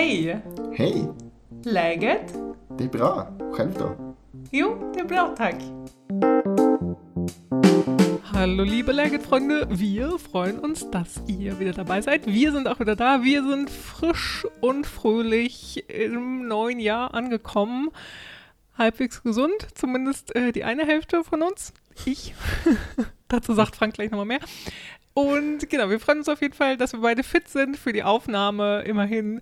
Hej! Hej! Läget? Det är bra. Själv då? Jo, det är bra tack. Hallo liebe Läget-Freunde, wir freuen uns, dass ihr wieder dabei seid. Wir sind auch wieder da. Wir sind frisch und fröhlich im neuen Jahr angekommen. Halbwegs gesund, zumindest äh, die eine Hälfte von uns. Ich. Dazu sagt Frank gleich nochmal mehr. Und genau, wir freuen uns auf jeden Fall, dass wir beide fit sind für die Aufnahme immerhin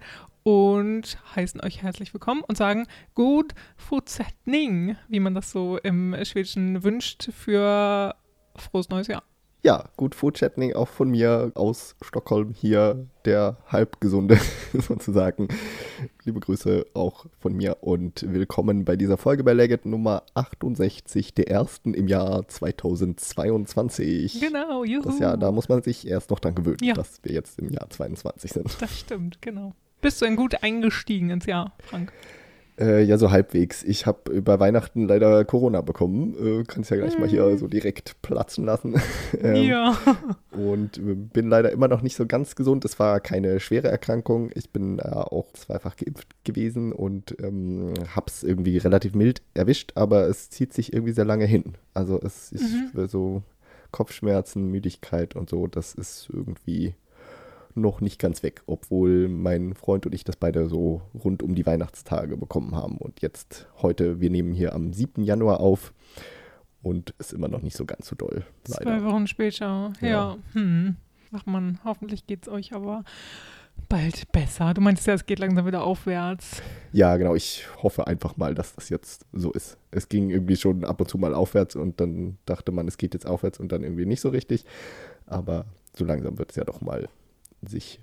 und heißen euch herzlich willkommen und sagen God fortsättning, wie man das so im Schwedischen wünscht für frohes neues Jahr. Ja, gut Foodchatting auch von mir aus Stockholm hier, der Halbgesunde sozusagen. Liebe Grüße auch von mir und willkommen bei dieser Folge bei Legget Nummer 68, der ersten im Jahr 2022. Genau, juhu. Das Jahr, da muss man sich erst noch dran gewöhnen, Ja. dass wir jetzt im Jahr 22 sind. Das stimmt, genau. Bist du ein gut eingestiegen ins Jahr, Frank? Äh, ja, so halbwegs. Ich habe über Weihnachten leider Corona bekommen. Äh, Kannst ja gleich mal hier so direkt platzen lassen. ähm, ja. Und äh, bin leider immer noch nicht so ganz gesund. Es war keine schwere Erkrankung. Ich bin äh, auch zweifach geimpft gewesen und ähm, habe es irgendwie relativ mild erwischt, aber es zieht sich irgendwie sehr lange hin. Also es ist Mhm. so Kopfschmerzen, Müdigkeit und so, das ist irgendwie noch nicht ganz weg, obwohl mein Freund und ich das beide so rund um die Weihnachtstage bekommen haben. Und jetzt heute, wir nehmen hier am 7. Januar auf und ist immer noch nicht so ganz so doll. Zwei Leider. Wochen später. Ja. Ja. Hm. Ach man, hoffentlich geht's euch aber bald besser. Du meintest ja, es geht langsam wieder aufwärts. Ja, genau. Ich hoffe einfach mal, dass das jetzt so ist. Es ging irgendwie schon ab und zu mal aufwärts und dann dachte man, es geht jetzt aufwärts und dann irgendwie nicht so richtig. Aber so langsam wird es ja doch mal sich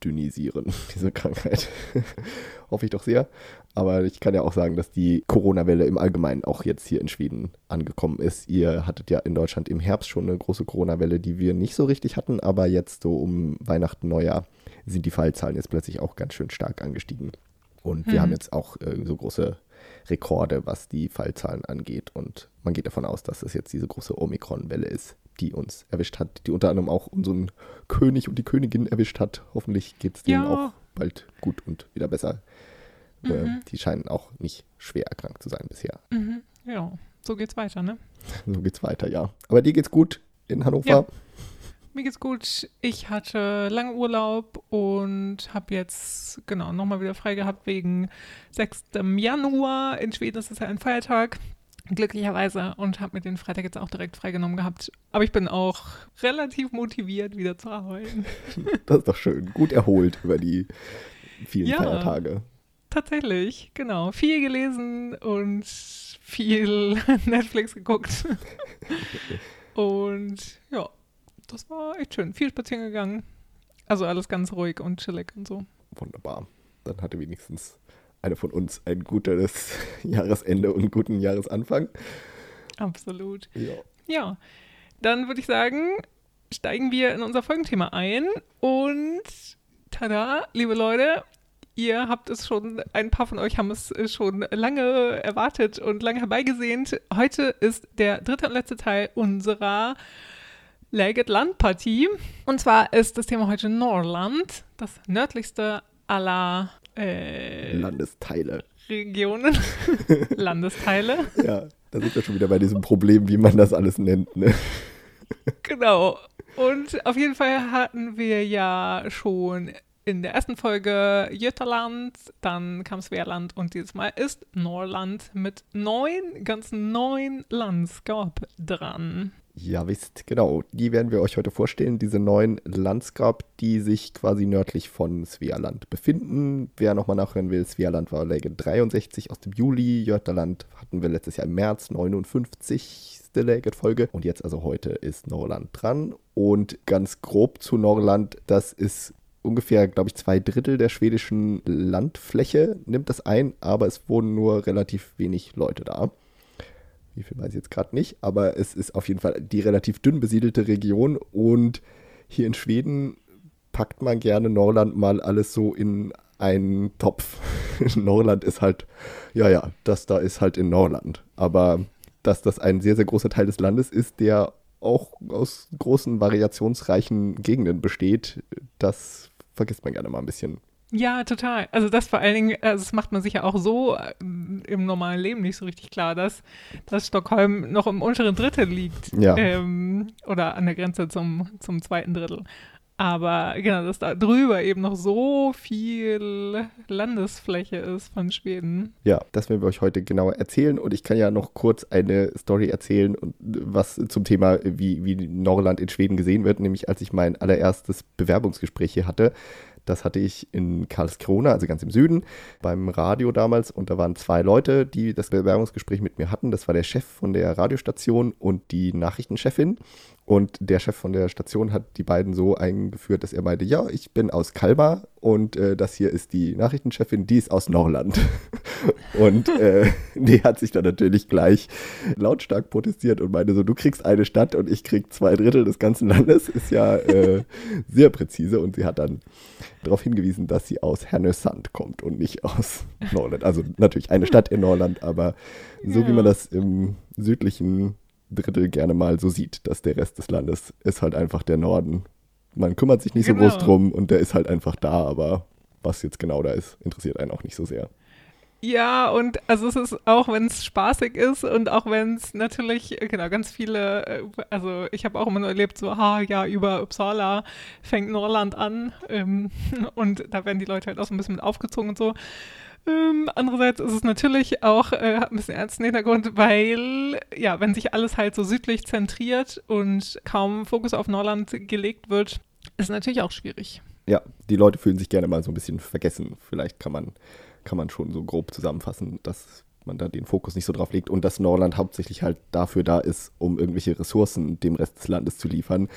verdünnisieren, diese Krankheit. hoffe ich doch sehr. Aber ich kann ja auch sagen, dass die Corona-Welle im Allgemeinen auch jetzt hier in Schweden angekommen ist. Ihr hattet ja in Deutschland im Herbst schon eine große Corona-Welle, die wir nicht so richtig hatten, aber jetzt so um Weihnachten, Neujahr sind die Fallzahlen jetzt plötzlich auch ganz schön stark angestiegen. Und wir Mhm. haben jetzt auch äh, so große Rekorde, was die Fallzahlen angeht. Und man geht davon aus, dass es jetzt diese große Omikron-Welle ist, die uns erwischt hat, die unter anderem auch unseren König und die Königin erwischt hat. Hoffentlich geht es denen Ja. auch bald gut und wieder besser. Äh, Mhm. die scheinen auch nicht schwer erkrankt zu sein bisher. Mhm. Ja, so geht's weiter, ne? So geht's weiter, ja. Aber dir geht's gut in Hannover? Ja. Mir geht's gut. Ich hatte lange Urlaub und habe jetzt genau nochmal wieder frei gehabt wegen 6. Januar. In Schweden ist es ja ein Feiertag, glücklicherweise, und habe mir den Freitag jetzt auch direkt freigenommen gehabt. Aber ich bin auch relativ motiviert, wieder zu arbeiten. Das ist doch schön. Gut erholt über die vielen Ja. Feiertage. Tatsächlich, genau. Viel gelesen und viel Netflix geguckt. und ja, das war echt schön. Viel spazieren gegangen. Also alles ganz ruhig und chillig und so. Wunderbar. Dann hatte wenigstens eine von uns ein gutes Jahresende und einen guten Jahresanfang. Absolut. Ja. Ja, dann würde ich sagen, steigen wir in unser Folgenthema ein. Und tada, liebe Leute, ihr habt es schon, ein paar von euch haben es äh, schon lange erwartet und lange herbeigesehnt. Heute ist der dritte und letzte Teil unserer Läget Landpartie. Und zwar ist das Thema heute Norrland, das nördlichste aller äh, Landesteile. Regionen, Landesteile. Ja, da sind wir schon wieder bei diesem Problem, wie man das alles nennt. Ne? Genau. Und auf jeden Fall hatten wir ja schon in der ersten Folge Götaland, dann kam Svealand und dieses Mal ist Norrland mit neun, ganz neun Landskap dran. Ja, wisst, genau. Die werden wir euch heute vorstellen. Diese neuen Landsgrab, die sich quasi nördlich von Svealand befinden. Wer nochmal nachhören will, Svealand war Läge 63 aus dem Juli. Jötterland hatten wir letztes Jahr im März, 59. Läget-Folge. Und jetzt also heute ist Norrland dran. Und ganz grob zu Norrland, das ist ungefähr, glaube ich, zwei Drittel der schwedischen Landfläche nimmt das ein, aber es wohnen nur relativ wenig Leute da. Wie viel weiß ich jetzt gerade nicht, aber es ist auf jeden Fall die relativ dünn besiedelte Region und hier in Schweden packt man gerne Norrland mal alles so in einen Topf. Norrland ist halt, ja, ja, das da ist halt in Norrland. Aber dass das ein sehr, sehr großer Teil des Landes ist, der auch aus großen variationsreichen Gegenden besteht, das vergisst man gerne mal ein bisschen. Ja, total. Also das vor allen Dingen, also das macht man sich ja auch so äh, im normalen Leben nicht so richtig klar, dass, dass Stockholm noch im unteren Drittel liegt. Ja. Ähm, oder an der Grenze zum, zum zweiten Drittel. Aber genau, dass da drüber eben noch so viel Landesfläche ist von Schweden. Ja, das werden wir euch heute genauer erzählen. Und ich kann ja noch kurz eine Story erzählen, und was zum Thema, wie, wie Norland in Schweden gesehen wird. Nämlich als ich mein allererstes Bewerbungsgespräch hier hatte, das hatte ich in Karlskrona, also ganz im Süden, beim Radio damals. Und da waren zwei Leute, die das Bewerbungsgespräch mit mir hatten. Das war der Chef von der Radiostation und die Nachrichtenchefin. Und der Chef von der Station hat die beiden so eingeführt, dass er meinte, ja, ich bin aus Kalmar und äh, das hier ist die Nachrichtenchefin, die ist aus Norland. und äh, die hat sich dann natürlich gleich lautstark protestiert und meinte so, du kriegst eine Stadt und ich krieg zwei Drittel des ganzen Landes. Ist ja äh, sehr präzise. Und sie hat dann darauf hingewiesen, dass sie aus Härnösand kommt und nicht aus Norland. Also natürlich eine Stadt in Norland, aber so Ja. wie man das im südlichen Drittel gerne mal so sieht, dass der Rest des Landes ist halt einfach der Norden. Man kümmert sich nicht so Genau. groß drum und der ist halt einfach da, aber was jetzt genau da ist, interessiert einen auch nicht so sehr. Ja, und also es ist auch, wenn es spaßig ist und auch wenn es natürlich, äh, genau, ganz viele, äh, also ich habe auch immer nur erlebt, so, ha, ja, über Uppsala fängt Norland an ähm, und da werden die Leute halt auch so ein bisschen mit aufgezogen und so. Ähm, andererseits ist es natürlich auch, äh, ein bisschen ernsten Hintergrund, weil, ja, wenn sich alles halt so südlich zentriert und kaum Fokus auf Norland gelegt wird, ist natürlich auch schwierig. Ja, die Leute fühlen sich gerne mal so ein bisschen vergessen. Vielleicht kann man, kann man schon so grob zusammenfassen, dass man da den Fokus nicht so drauf legt und dass Norland hauptsächlich halt dafür da ist, um irgendwelche Ressourcen dem Rest des Landes zu liefern.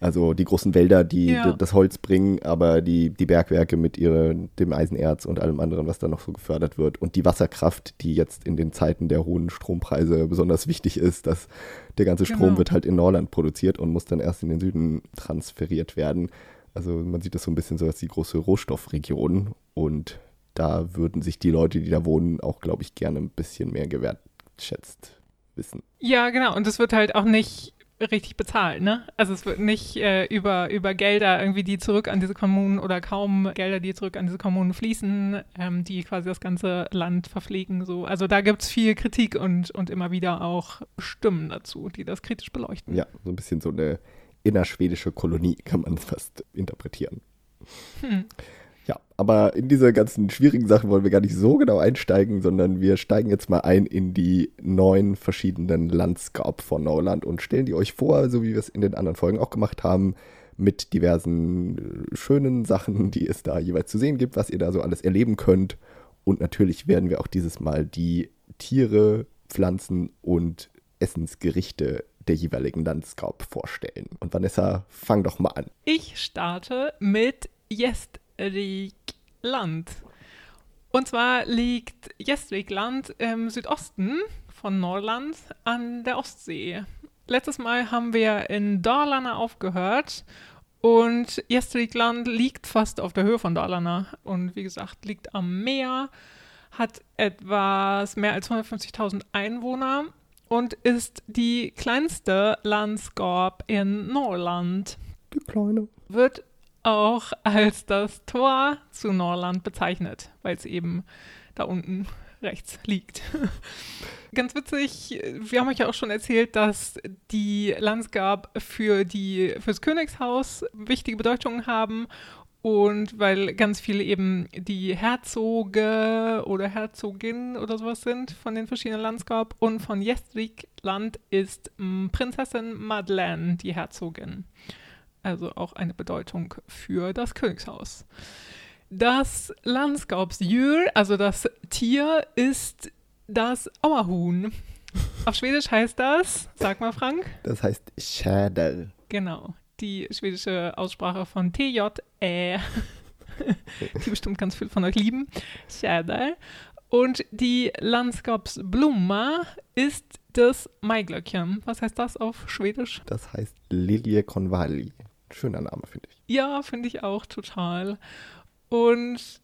Also die großen Wälder, die Ja. das Holz bringen, aber die, die Bergwerke mit ihre, dem Eisenerz und allem anderen, was da noch so gefördert wird. Und die Wasserkraft, die jetzt in den Zeiten der hohen Strompreise besonders wichtig ist, dass der ganze Strom Genau. wird halt in Norland produziert und muss dann erst in den Süden transferiert werden. Also man sieht das so ein bisschen so als die große Rohstoffregion und da würden sich die Leute, die da wohnen, auch, glaube ich, gerne ein bisschen mehr gewertschätzt wissen. Ja, genau. Und es wird halt auch nicht richtig bezahlt, ne? Also es wird nicht äh, über, über Gelder irgendwie, die zurück an diese Kommunen oder kaum Gelder, die zurück an diese Kommunen fließen, ähm, die quasi das ganze Land verpflegen. So. Also da gibt es viel Kritik und, und immer wieder auch Stimmen dazu, die das kritisch beleuchten. Ja, so ein bisschen so eine innerschwedische Kolonie kann man fast interpretieren. Hm. Ja, aber in diese ganzen schwierigen Sachen wollen wir gar nicht so genau einsteigen, sondern wir steigen jetzt mal ein in die neun verschiedenen Landskap von Norland und stellen die euch vor, so wie wir es in den anderen Folgen auch gemacht haben, mit diversen äh, schönen Sachen, die es da jeweils zu sehen gibt, was ihr da so alles erleben könnt. Und natürlich werden wir auch dieses Mal die Tiere, Pflanzen und Essensgerichte der jeweiligen Landskap vorstellen. Und Vanessa, fang doch mal an. Ich starte mit Gästrikland. Und zwar liegt Gästrikland im Südosten von Norrland an der Ostsee. Letztes Mal haben wir in Dalarna aufgehört und Gästrikland liegt fast auf der Höhe von Dalarna und wie gesagt liegt am Meer, hat etwas mehr als 150.000 Einwohner und ist die kleinste Landskap in Norrland Die Kleine. wird auch als das Tor zu Norland bezeichnet, weil es eben da unten rechts liegt. Ganz witzig, wir haben euch ja auch schon erzählt, dass die Landsgab für die fürs Königshaus wichtige Bedeutungen haben und weil ganz viele eben die Herzoge oder Herzogin oder sowas sind von den verschiedenen Landskap und von Gästrikland ist m, Prinzessin Madeleine die Herzogin. Also auch eine Bedeutung für das Königshaus. Das Landskapsdjur, also das Tier, ist das Auerhuhn. Auf Schwedisch heißt das, sag mal Frank, Das heißt Schädel. genau, die schwedische Aussprache von TJ-Ä, die bestimmt ganz viel von euch lieben, Schädel. Und die Landskapsblomma ist das Maiglöckchen. Was heißt das auf Schwedisch? Das heißt Lilie Convalli. Schöner Name, finde ich. Ja, finde ich auch total. Und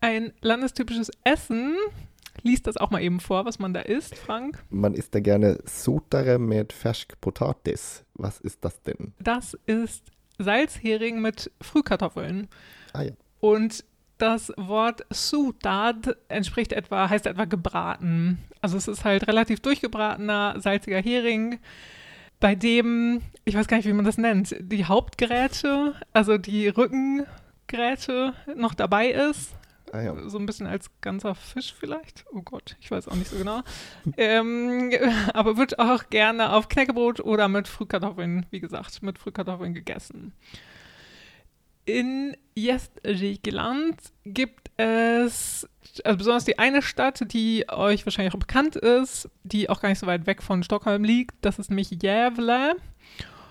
ein landestypisches Essen, liest das auch mal eben vor, was man da isst, Frank. Man isst da gerne Sotare mit Färskpotatis. Was ist das denn? Das ist Salzhering mit Frühkartoffeln. Ah ja. Und das Wort Sutad entspricht etwa, heißt etwa gebraten. Also es ist halt relativ durchgebratener, salziger Hering, bei dem, ich weiß gar nicht, wie man das nennt, die Hauptgeräte, also die Rückengräte noch dabei ist. Ah, ja. So ein bisschen als ganzer Fisch vielleicht. Oh Gott, ich weiß auch nicht so genau. ähm, aber wird auch gerne auf Knäckebrot oder mit Frühkartoffeln, wie gesagt, mit Frühkartoffeln gegessen. In Gestland gibt es, also besonders die eine Stadt, die euch wahrscheinlich auch bekannt ist, die auch gar nicht so weit weg von Stockholm liegt. Das ist nämlich Gävle.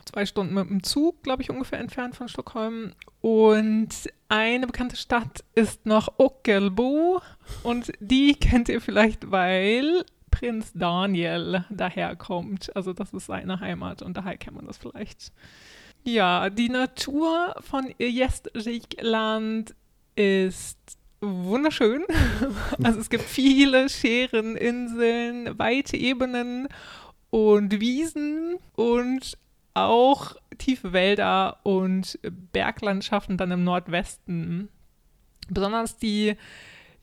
Zwei Stunden mit dem Zug, glaube ich, ungefähr entfernt von Stockholm. Und eine bekannte Stadt ist noch Ockelbo. Und die kennt ihr vielleicht, weil Prinz Daniel daherkommt. Also das ist seine Heimat und daher kennt man das vielleicht. Ja, die Natur von Gästrikland ist wunderschön. Also es gibt viele Scheren, Inseln, weite Ebenen und Wiesen und auch tiefe Wälder und Berglandschaften dann im Nordwesten. Besonders die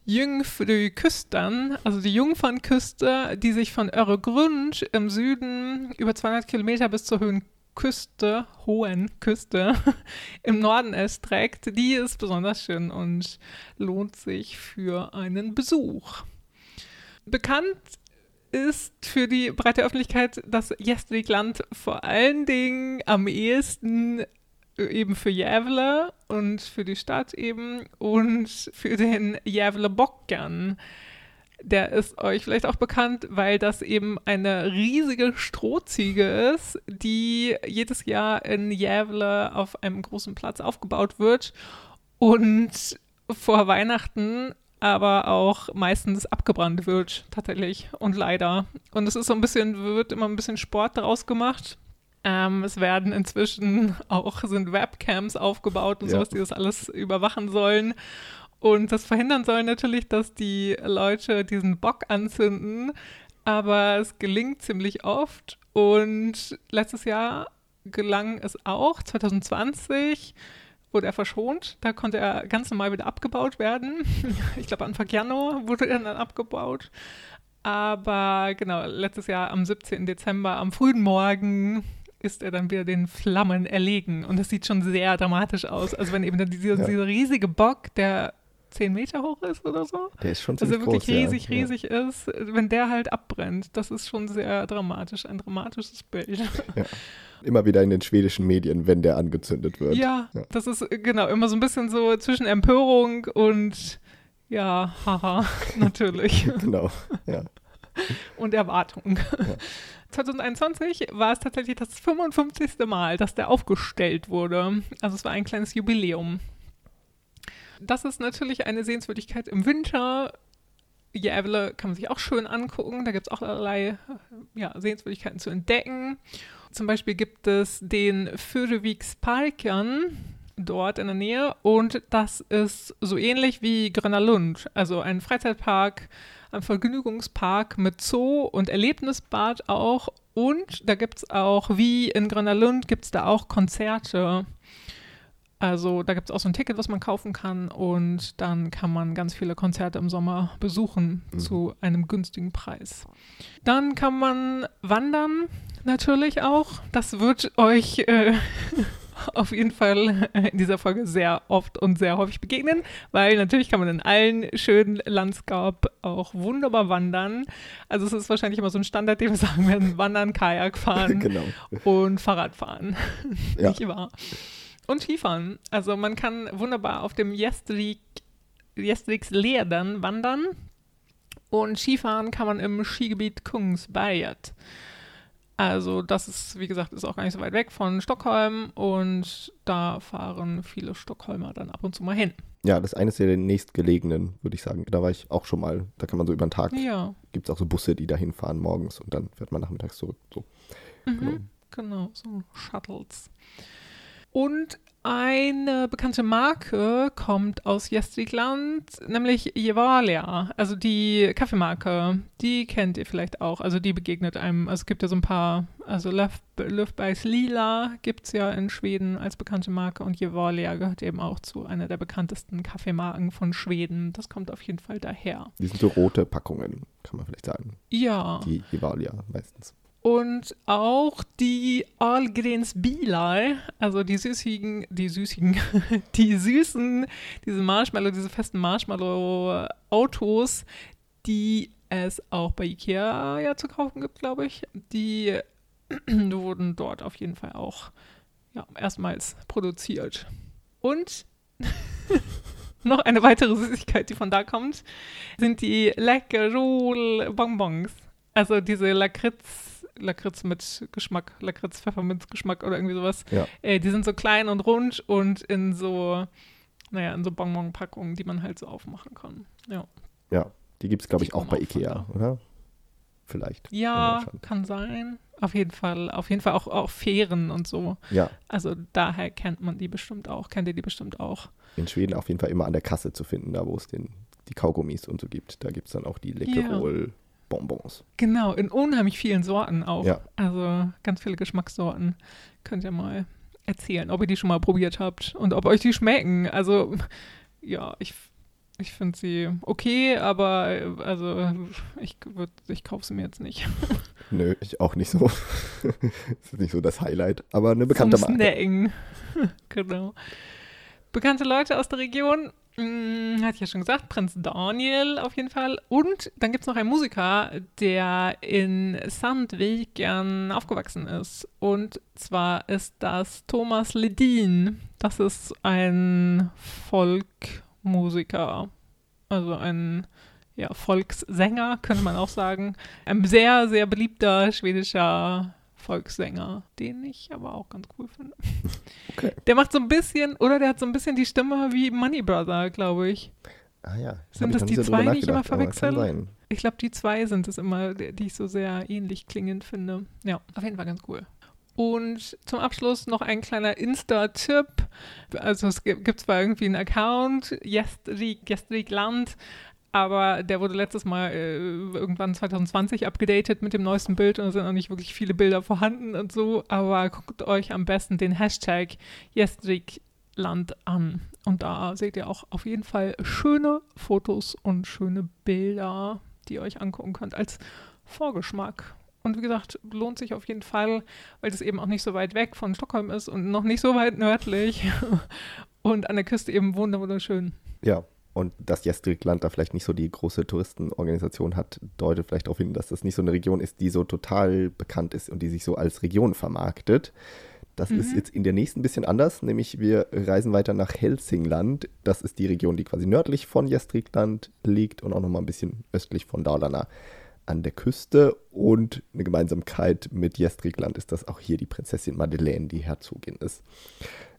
Jungfrü-Küsten, also die Jungfernküste, die sich von Öregrund im Süden über 200 Kilometer bis zur Höhen Küste, hohen Küste im Norden erstreckt, die ist besonders schön und lohnt sich für einen Besuch. Bekannt ist für die breite Öffentlichkeit das Gästrikland vor allen Dingen am ehesten eben für Gävle und für die Stadt eben und für den Gävle Bockern der ist euch vielleicht auch bekannt, weil das eben eine riesige Strohziege ist, die jedes Jahr in Jävle auf einem großen Platz aufgebaut wird und vor Weihnachten aber auch meistens abgebrannt wird, tatsächlich. Und leider. Und es ist so ein bisschen, wird immer ein bisschen Sport daraus gemacht. Ähm, es werden inzwischen auch, sind Webcams aufgebaut und ja. sowas, die das alles überwachen sollen. Und das verhindern soll natürlich, dass die Leute diesen Bock anzünden. Aber es gelingt ziemlich oft. Und letztes Jahr gelang es auch, 2020 wurde er verschont. Da konnte er ganz normal wieder abgebaut werden. Ich glaube, Anfang Januar wurde er dann abgebaut. Aber genau, letztes Jahr am 17. Dezember, am frühen Morgen, ist er dann wieder den Flammen erlegen. Und das sieht schon sehr dramatisch aus. Also wenn eben dieser, ja. dieser riesige Bock, der 10 Meter hoch ist oder so. Der ist schon also ziemlich Also wirklich groß, riesig, ja. riesig ja. ist, wenn der halt abbrennt. Das ist schon sehr dramatisch, ein dramatisches Bild. Ja. Immer wieder in den schwedischen Medien, wenn der angezündet wird. Ja, ja, das ist genau immer so ein bisschen so zwischen Empörung und ja, haha, natürlich. genau, ja. Und Erwartung. Ja. 2021 war es tatsächlich das 55. Mal, dass der aufgestellt wurde. Also es war ein kleines Jubiläum. Das ist natürlich eine Sehenswürdigkeit im Winter. Gävle kann man sich auch schön angucken. Da gibt es auch allerlei ja, Sehenswürdigkeiten zu entdecken. Zum Beispiel gibt es den Furuviksparken dort in der Nähe und das ist so ähnlich wie Grönalund, also ein Freizeitpark, ein Vergnügungspark mit Zoo und Erlebnisbad auch und da gibt es auch, wie in Grönalund, gibt es da auch Konzerte. Also da gibt es auch so ein Ticket, was man kaufen kann und dann kann man ganz viele Konzerte im Sommer besuchen mhm. zu einem günstigen Preis. Dann kann man wandern natürlich auch. Das wird euch äh, auf jeden Fall in dieser Folge sehr oft und sehr häufig begegnen, weil natürlich kann man in allen schönen Landskap auch wunderbar wandern. Also es ist wahrscheinlich immer so ein Standard, den wir sagen werden, wandern, Kajak fahren genau. und Fahrrad fahren. Ja. Nicht wahr? Und Skifahren. Also man kann wunderbar auf dem Jestrik, Jestriks Leerdern wandern. Und Skifahren kann man im Skigebiet Kungsberget. Also das ist, wie gesagt, ist auch gar nicht so weit weg von Stockholm und da fahren viele Stockholmer dann ab und zu mal hin. Ja, das eine ist ja den nächstgelegenen, würde ich sagen. Da war ich auch schon mal. Da kann man so über den Tag, ja. gibt es auch so Busse, die da hinfahren morgens und dann fährt man nachmittags zurück. So. Mhm, genau. genau, so Shuttles. Und Eine bekannte Marke kommt aus Gästrikland, nämlich Gevalia, also die Kaffeemarke. Die kennt ihr vielleicht auch, also die begegnet einem. Also es gibt ja so ein paar, also Löfbergs Lila gibt es ja in Schweden als bekannte Marke und Gevalia gehört eben auch zu einer der bekanntesten Kaffeemarken von Schweden. Das kommt auf jeden Fall daher. Die sind so rote Packungen, kann man vielleicht sagen. Ja. Die Gevalia meistens. Und auch die Ahlgrens Bilar, also die süßigen, die süßigen, die süßen, diese Marshmallow, diese festen Marshmallow-Autos, die es auch bei Ikea ja zu kaufen gibt, glaube ich, die wurden dort auf jeden Fall auch ja, erstmals produziert. Und noch eine weitere Süßigkeit, die von da kommt, sind die Leckerol Bonbons. Also diese Lakritz Lakritz mit Geschmack, Lakritz, Pfefferminzgeschmack oder irgendwie sowas. Ja. Äh, die sind so klein und rund und in so, naja, in so Bonbon-Packungen, die man halt so aufmachen kann. Ja. Ja, die gibt es, glaube ich, auch bei Ikea, oder? Vielleicht. Ja, kann sein. Auf jeden Fall, auf jeden Fall auch, auch Fähren und so. Ja, Also daher kennt man die bestimmt auch, kennt ihr die bestimmt auch. in Schweden auf jeden Fall immer an der Kasse zu finden, da wo es den, die Kaugummis und so gibt. Da gibt es dann auch die Leckerol Bonbons. Genau, in unheimlich vielen Sorten auch. Ja. Also ganz viele Geschmackssorten. Könnt ihr mal erzählen, ob ihr die schon mal probiert habt und ob euch die schmecken. Also, ja, ich, ich finde sie okay, aber also ich, würd, ich kaufe sie mir jetzt nicht. Nö, ich auch nicht so. das ist nicht so das Highlight, aber eine bekannte Zum Marke. Snacken. genau. Bekannte Leute aus der Region, mh, hatte ich ja schon gesagt, Prinz Daniel auf jeden Fall. Und dann gibt es noch einen Musiker, der in Sandviken aufgewachsen ist. Und zwar ist das Thomas Ledin. Das ist ein Folkmusiker. Also ein ja, Volkssänger, könnte man auch sagen. Ein sehr, sehr beliebter schwedischer Volkssänger, den ich aber auch ganz cool finde. Okay. Der macht so ein bisschen, oder der hat so ein bisschen die Stimme wie Money Brother, glaube ich. Ah ja. Sind das die zwei, die ich immer verwechsel? Ich glaube, die zwei sind es immer, die ich so sehr ähnlich klingend finde. Ja, auf jeden Fall ganz cool. Und zum Abschluss noch ein kleiner Insta-Tipp. Also es gibt, zwar irgendwie einen Account, Gestrik, Gestrik Land, aber der wurde letztes Mal äh, irgendwann 2020 abgedatet mit dem neuesten Bild und es sind noch nicht wirklich viele Bilder vorhanden und so. Aber guckt euch am besten den Hashtag Gästrikland an. Und da seht ihr auch auf jeden Fall schöne Fotos und schöne Bilder, die ihr euch angucken könnt als Vorgeschmack. Und wie gesagt, lohnt sich auf jeden Fall, weil es eben auch nicht so weit weg von Stockholm ist und noch nicht so weit nördlich und an der Küste eben wunder- wunderschön. Ja. Und dass Gästrikland da vielleicht nicht so die große Touristenorganisation hat, deutet vielleicht darauf hin, dass das nicht so eine Region ist, die so total bekannt ist und die sich so als Region vermarktet. Das ist Mhm. jetzt in der nächsten ein bisschen anders, nämlich wir reisen weiter nach Helsingland. Das ist die Region, die quasi nördlich von Gästrikland liegt und auch nochmal ein bisschen östlich von Dalarna an der Küste. Und eine Gemeinsamkeit mit Gästrikland ist, dass auch hier die Prinzessin Madeleine die Herzogin ist.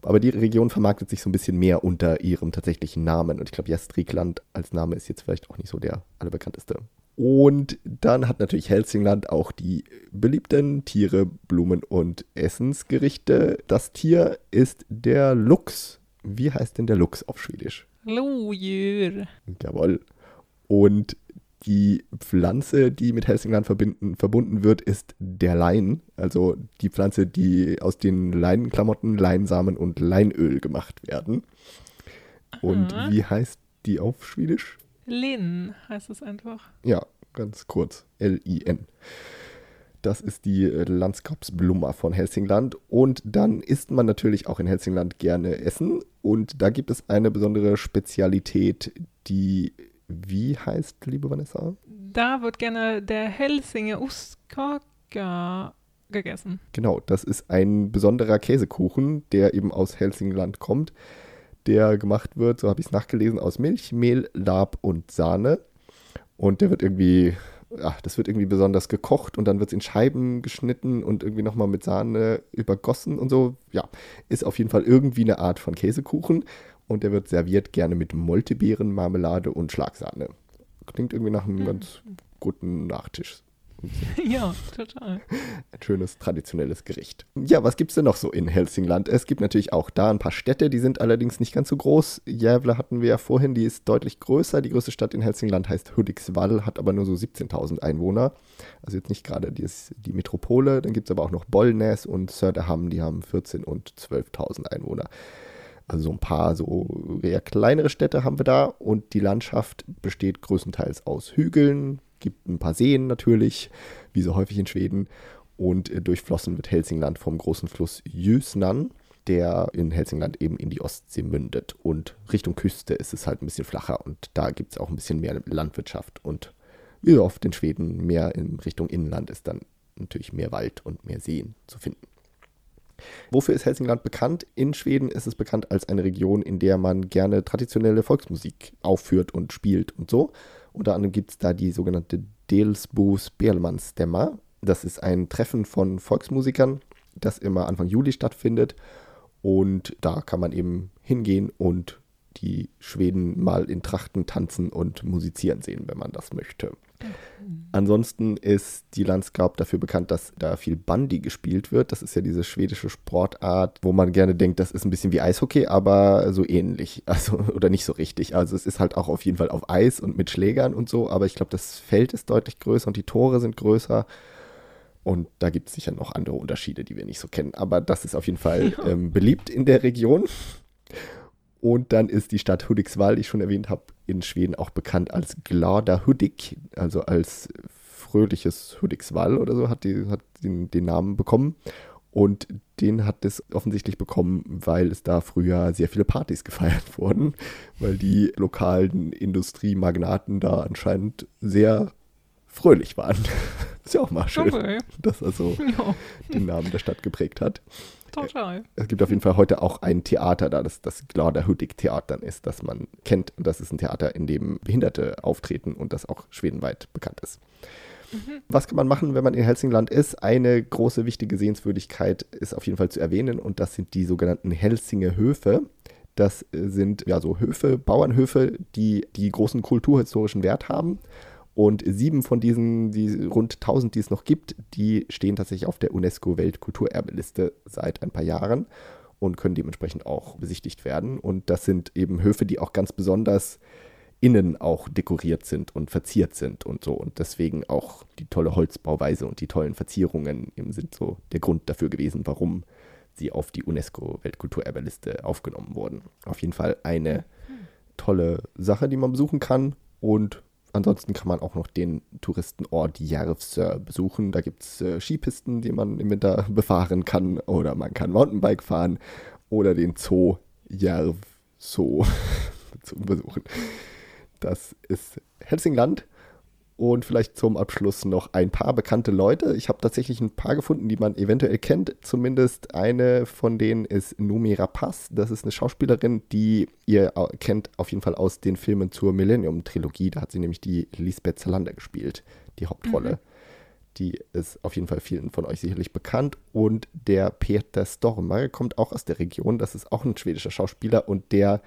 Aber die Region vermarktet sich so ein bisschen mehr unter ihrem tatsächlichen Namen. Und ich glaube, Gästrikland als Name ist jetzt vielleicht auch nicht so der allerbekannteste. Und dann hat natürlich Helsingland auch die beliebten Tiere, Blumen und Essensgerichte. Das Tier ist der Luchs. Wie heißt denn der Luchs auf Schwedisch? Lodjur. Jawohl. Und die Pflanze, die mit Helsingland verbinden, verbunden wird, ist der Lein. Also die Pflanze, die aus den Leinenklamotten, Leinsamen und Leinöl gemacht werden. Und Aha. wie heißt die auf Schwedisch? Linn heißt es einfach. Ja, ganz kurz. L-I-N. Das ist die Landskapsblomma von Helsingland. Und dann isst man natürlich auch in Helsingland gerne Essen. Und da gibt es eine besondere Spezialität, die wie heißt, liebe Vanessa? Da wird gerne der Helsinge Ostkaka gegessen. Genau, das ist ein besonderer Käsekuchen, der eben aus Helsingland kommt, der gemacht wird, so habe ich es nachgelesen, aus Milch, Mehl, Lab und Sahne. Und der wird irgendwie, ach, das wird irgendwie besonders gekocht und dann wird es in Scheiben geschnitten und irgendwie nochmal mit Sahne übergossen und so. Ja, ist auf jeden Fall irgendwie eine Art von Käsekuchen und der wird serviert gerne mit Moltebeeren, Marmelade und Schlagsahne. Klingt irgendwie nach einem Mhm. ganz guten Nachtisch. ja, total. Ein schönes traditionelles Gericht. Ja, was gibt es denn noch so in Helsingland? Es gibt natürlich auch da ein paar Städte, die sind allerdings nicht ganz so groß. Gävle hatten wir ja vorhin, die ist deutlich größer. Die größte Stadt in Helsingland heißt Hudiksvall, hat aber nur so 17.000 Einwohner. Also jetzt nicht gerade die, die Metropole. Dann gibt es aber auch noch Bollnäs und Söderhamn, die haben 14.000 und 12.000 Einwohner. Also so ein paar so eher kleinere Städte haben wir da. Und die Landschaft besteht größtenteils aus Hügeln, gibt ein paar Seen natürlich, wie so häufig in Schweden. Und äh, durchflossen wird Helsingland vom großen Fluss Jüsnan, der in Helsingland eben in die Ostsee mündet. Und Richtung Küste ist es halt ein bisschen flacher und da gibt es auch ein bisschen mehr Landwirtschaft. Und wie oft in Schweden mehr in Richtung Inland ist dann natürlich mehr Wald und mehr Seen zu finden. Wofür ist Helsingland bekannt? In Schweden ist es bekannt als eine Region, in der man gerne traditionelle Volksmusik aufführt und spielt und so. Unter anderem gibt es da die sogenannte Delsbo Spelmansstämma. Das ist ein Treffen von Volksmusikern, das immer Anfang Juli stattfindet. Und da kann man eben hingehen und die Schweden mal in Trachten tanzen und musizieren sehen, wenn man das möchte. Ansonsten ist die Landsgrab dafür bekannt, dass da viel Bandy gespielt wird. Das ist ja diese schwedische Sportart, wo man gerne denkt, das ist ein bisschen wie Eishockey, aber so ähnlich. Also, oder nicht so richtig. Also es ist halt auch auf jeden Fall auf Eis und mit Schlägern und so, aber ich glaube, das Feld ist deutlich größer und die Tore sind größer. Und da gibt es sicher noch andere Unterschiede, die wir nicht so kennen. Aber das ist auf jeden Fall ähm, beliebt in der Region. Und dann ist die Stadt Hudiksvall, die ich schon erwähnt habe, in Schweden auch bekannt als Glada Hudik, also als fröhliches Hudiksvall oder so, hat, die, hat den, den Namen bekommen. Und den hat es offensichtlich bekommen, weil es da früher sehr viele Partys gefeiert wurden, weil die lokalen Industriemagnaten da anscheinend sehr fröhlich waren. Ist ja auch mal schön, okay. dass er so ja. den Namen der Stadt geprägt hat. Total. Es gibt auf jeden Fall heute auch ein Theater da, das das Gladerhudik Theater ist, das man kennt. Und das ist ein Theater, in dem Behinderte auftreten und das auch schwedenweit bekannt ist. Mhm. Was kann man machen, wenn man in Helsingland ist? Eine große wichtige Sehenswürdigkeit ist auf jeden Fall zu erwähnen und das sind die sogenannten Helsinge Höfe. Das sind ja so Höfe, Bauernhöfe, die die großen kulturhistorischen Wert haben und sieben von diesen, die rund 1000, die es noch gibt, die stehen tatsächlich auf der UNESCO-Weltkulturerbeliste seit ein paar Jahren und können dementsprechend auch besichtigt werden. Und das sind eben Höfe, die auch ganz besonders innen auch dekoriert sind und verziert sind und so. Und deswegen auch die tolle Holzbauweise und die tollen Verzierungen sind so der Grund dafür gewesen, warum sie auf die UNESCO-Weltkulturerbeliste aufgenommen wurden. Auf jeden Fall eine tolle Sache, die man besuchen kann und ansonsten kann man auch noch den Touristenort Järvsö besuchen. Da gibt es äh, Skipisten, die man im Winter befahren kann. Oder man kann Mountainbike fahren. Oder den Zoo Järvsö zu besuchen. Das ist Helsingland. Und vielleicht zum Abschluss noch ein paar bekannte Leute. Ich habe tatsächlich ein paar gefunden, die man eventuell kennt. Zumindest eine von denen ist Numi Rapaz. Das ist eine Schauspielerin, die ihr kennt auf jeden Fall aus den Filmen zur Millennium-Trilogie. Da hat sie nämlich die Lisbeth Salander gespielt, die Hauptrolle. Mhm. Die ist auf jeden Fall vielen von euch sicherlich bekannt. Und der Peter Stormer kommt auch aus der Region. Das ist auch ein schwedischer Schauspieler und der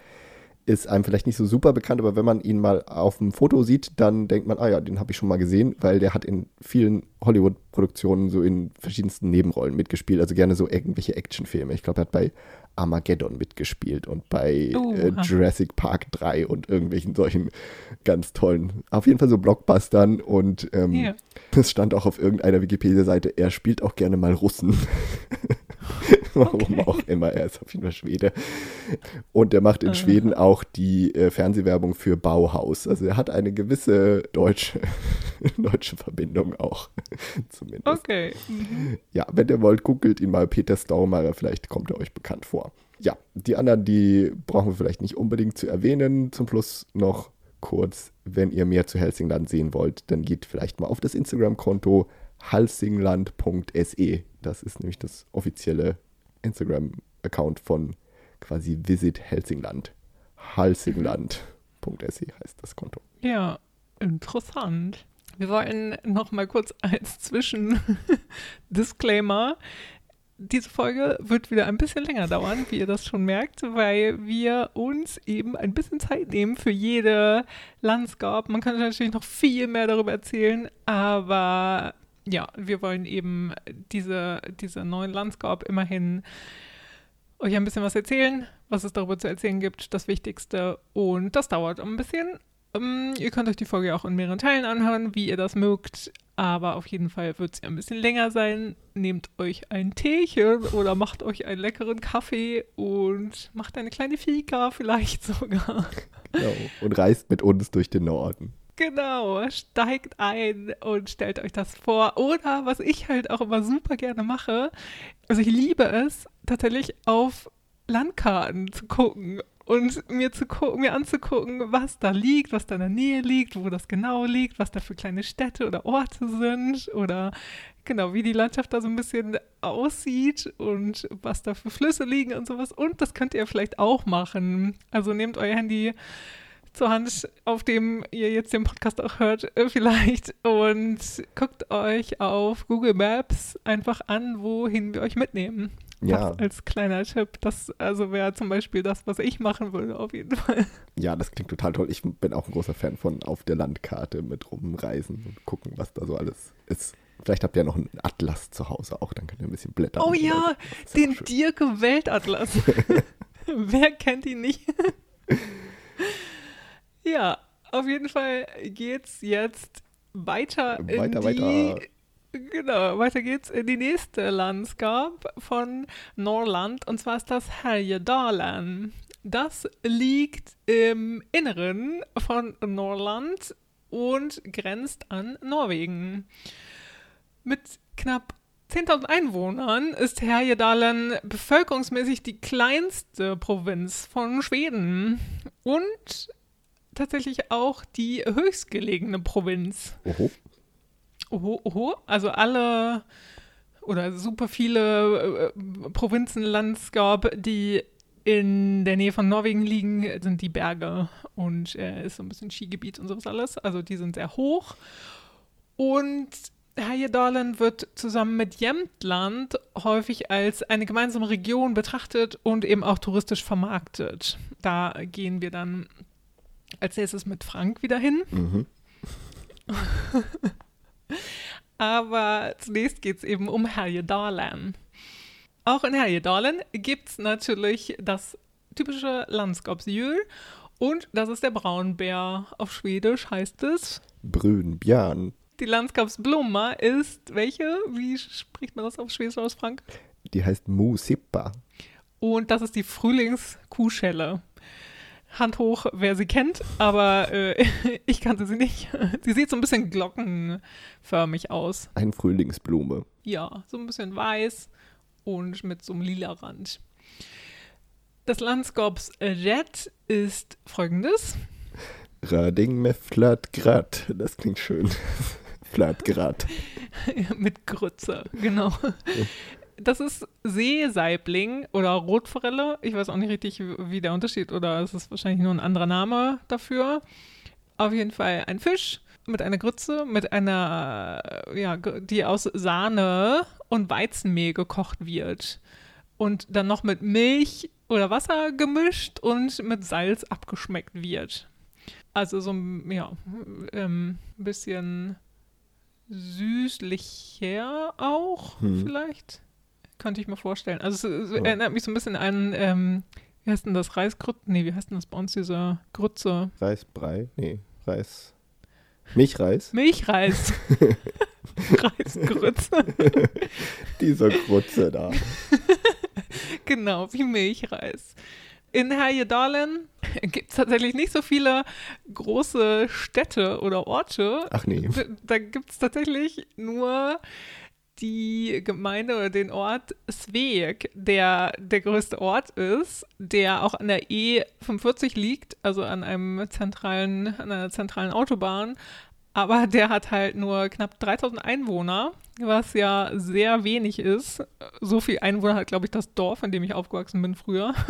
ist einem vielleicht nicht so super bekannt, aber wenn man ihn mal auf dem Foto sieht, dann denkt man, ah ja, den habe ich schon mal gesehen, weil der hat in vielen Hollywood-Produktionen so in verschiedensten Nebenrollen mitgespielt, also gerne so irgendwelche Actionfilme. Ich glaube, er hat bei Armageddon mitgespielt und bei äh, Jurassic Park 3 und irgendwelchen solchen ganz tollen, auf jeden Fall so Blockbustern und ähm, yeah. es stand auch auf irgendeiner Wikipedia-Seite, er spielt auch gerne mal Russen. Warum okay. auch immer, er ist auf jeden Fall Schwede. Und er macht in uh. Schweden auch die äh, Fernsehwerbung für Bauhaus. Also er hat eine gewisse deutsche, deutsche Verbindung auch, zumindest. Okay. Mhm. Ja, wenn ihr wollt, googelt ihn mal Peter Staumeyer, vielleicht kommt er euch bekannt vor. Ja, die anderen, die brauchen wir vielleicht nicht unbedingt zu erwähnen. Zum Schluss noch kurz, wenn ihr mehr zu Helsingland sehen wollt, dann geht vielleicht mal auf das Instagram-Konto halsingland.se. Das ist nämlich das offizielle Instagram-Account von quasi Visit Helsingland. Halsingland.se heißt das Konto. Ja, interessant. Wir wollen noch mal kurz als Zwischen-Disclaimer diese Folge wird wieder ein bisschen länger dauern, wie ihr das schon merkt, weil wir uns eben ein bisschen Zeit nehmen für jede Landscape. Man kann natürlich noch viel mehr darüber erzählen, aber ja, wir wollen eben diese, diese neuen Landscape immerhin euch ein bisschen was erzählen, was es darüber zu erzählen gibt, das Wichtigste. Und das dauert ein bisschen. Um, ihr könnt euch die Folge auch in mehreren Teilen anhören, wie ihr das mögt. Aber auf jeden Fall wird ja ein bisschen länger sein. Nehmt euch ein Teechen oder macht euch einen leckeren Kaffee und macht eine kleine Fika vielleicht sogar. Genau. Und reist mit uns durch den Norden. Genau, steigt ein und stellt euch das vor. Oder was ich halt auch immer super gerne mache, also ich liebe es, tatsächlich auf Landkarten zu gucken und mir zu mir anzugucken, was da liegt, was da in der Nähe liegt, wo das genau liegt, was da für kleine Städte oder Orte sind oder genau, wie die Landschaft da so ein bisschen aussieht und was da für Flüsse liegen und sowas. Und das könnt ihr vielleicht auch machen. Also nehmt euer Handy zur Hand, auf dem ihr jetzt den Podcast auch hört, äh, vielleicht. Und guckt euch auf Google Maps einfach an, wohin wir euch mitnehmen. Ja. Das als kleiner Tipp. Das also wäre zum Beispiel das, was ich machen würde, auf jeden Fall. Ja, das klingt total toll. Ich bin auch ein großer Fan von auf der Landkarte mit rumreisen und gucken, was da so alles ist. Vielleicht habt ihr ja noch einen Atlas zu Hause auch, dann könnt ihr ein bisschen blättern. Oh ja, den Dirke Weltatlas. Wer kennt ihn nicht? ja, auf jeden Fall geht's jetzt weiter, Weiter, in die, weiter. Genau, weiter geht's in die nächste Landschaft von Norrland und zwar ist das Härjedalen. Das liegt im Inneren von Norrland und grenzt an Norwegen. Mit knapp 10.000 Einwohnern ist Härjedalen bevölkerungsmäßig die kleinste Provinz von Schweden und tatsächlich auch die höchstgelegene Provinz. Oho. Oho, oho. Also alle oder super viele äh, Provinzen, Landscape, die in der Nähe von Norwegen liegen, sind die Berge und äh, ist so ein bisschen Skigebiet und sowas alles. Also die sind sehr hoch. Und Härjedalen wird zusammen mit Jämtland häufig als eine gemeinsame Region betrachtet und eben auch touristisch vermarktet. Da gehen wir dann als nächstes mit Frank wieder hin. Mhm. Aber zunächst geht es eben um Härjedalen. Auch in Härjedalen gibt es natürlich das typische Landskapsjöl und das ist der Braunbär. Auf Schwedisch heißt es. Brünbjörn. Die Landskapsblomma ist welche? Wie spricht man das auf Schwedisch aus, Frank? Die heißt Musippa. Und das ist die Frühlingskuhschelle. Hand hoch, wer sie kennt, aber äh, ich kannte sie nicht. Sie sieht so ein bisschen glockenförmig aus. Ein Frühlingsblume. Ja, so ein bisschen weiß und mit so einem lila Rand. Das Landskaps Red ist folgendes. Rading med Flatgrad. Das klingt schön. Flatgrad. mit Grütze, genau. Das ist Seesaibling oder Rotforelle. Ich weiß auch nicht richtig, wie der Unterschied oder es ist wahrscheinlich nur ein anderer Name dafür. Auf jeden Fall ein Fisch mit einer Grütze, mit einer, ja, die aus Sahne und Weizenmehl gekocht wird. Und dann noch mit Milch oder Wasser gemischt und mit Salz abgeschmeckt wird. Also so ein, ja, ähm, bisschen süßlicher auch Hm. vielleicht. Könnte ich mir vorstellen. Also es, es erinnert mich so ein bisschen an, ähm, wie heißt denn das, Reisgrütze? Nee, wie heißt denn das bei uns, diese Grütze? Reisbrei? Nee, Reis. Milchreis? Milchreis. Reisgrütze. Dieser Grutze da. genau, wie Milchreis. In Härjedalen gibt es tatsächlich nicht so viele große Städte oder Orte. Ach nee. Da gibt es tatsächlich nur die Gemeinde oder den Ort Sveg, der der größte Ort ist, der auch an der E45 liegt, also an einem zentralen, an einer zentralen Autobahn. Aber der hat halt nur knapp 3000 Einwohner, was ja sehr wenig ist. So viel Einwohner hat, glaube ich, das Dorf, in dem ich aufgewachsen bin früher.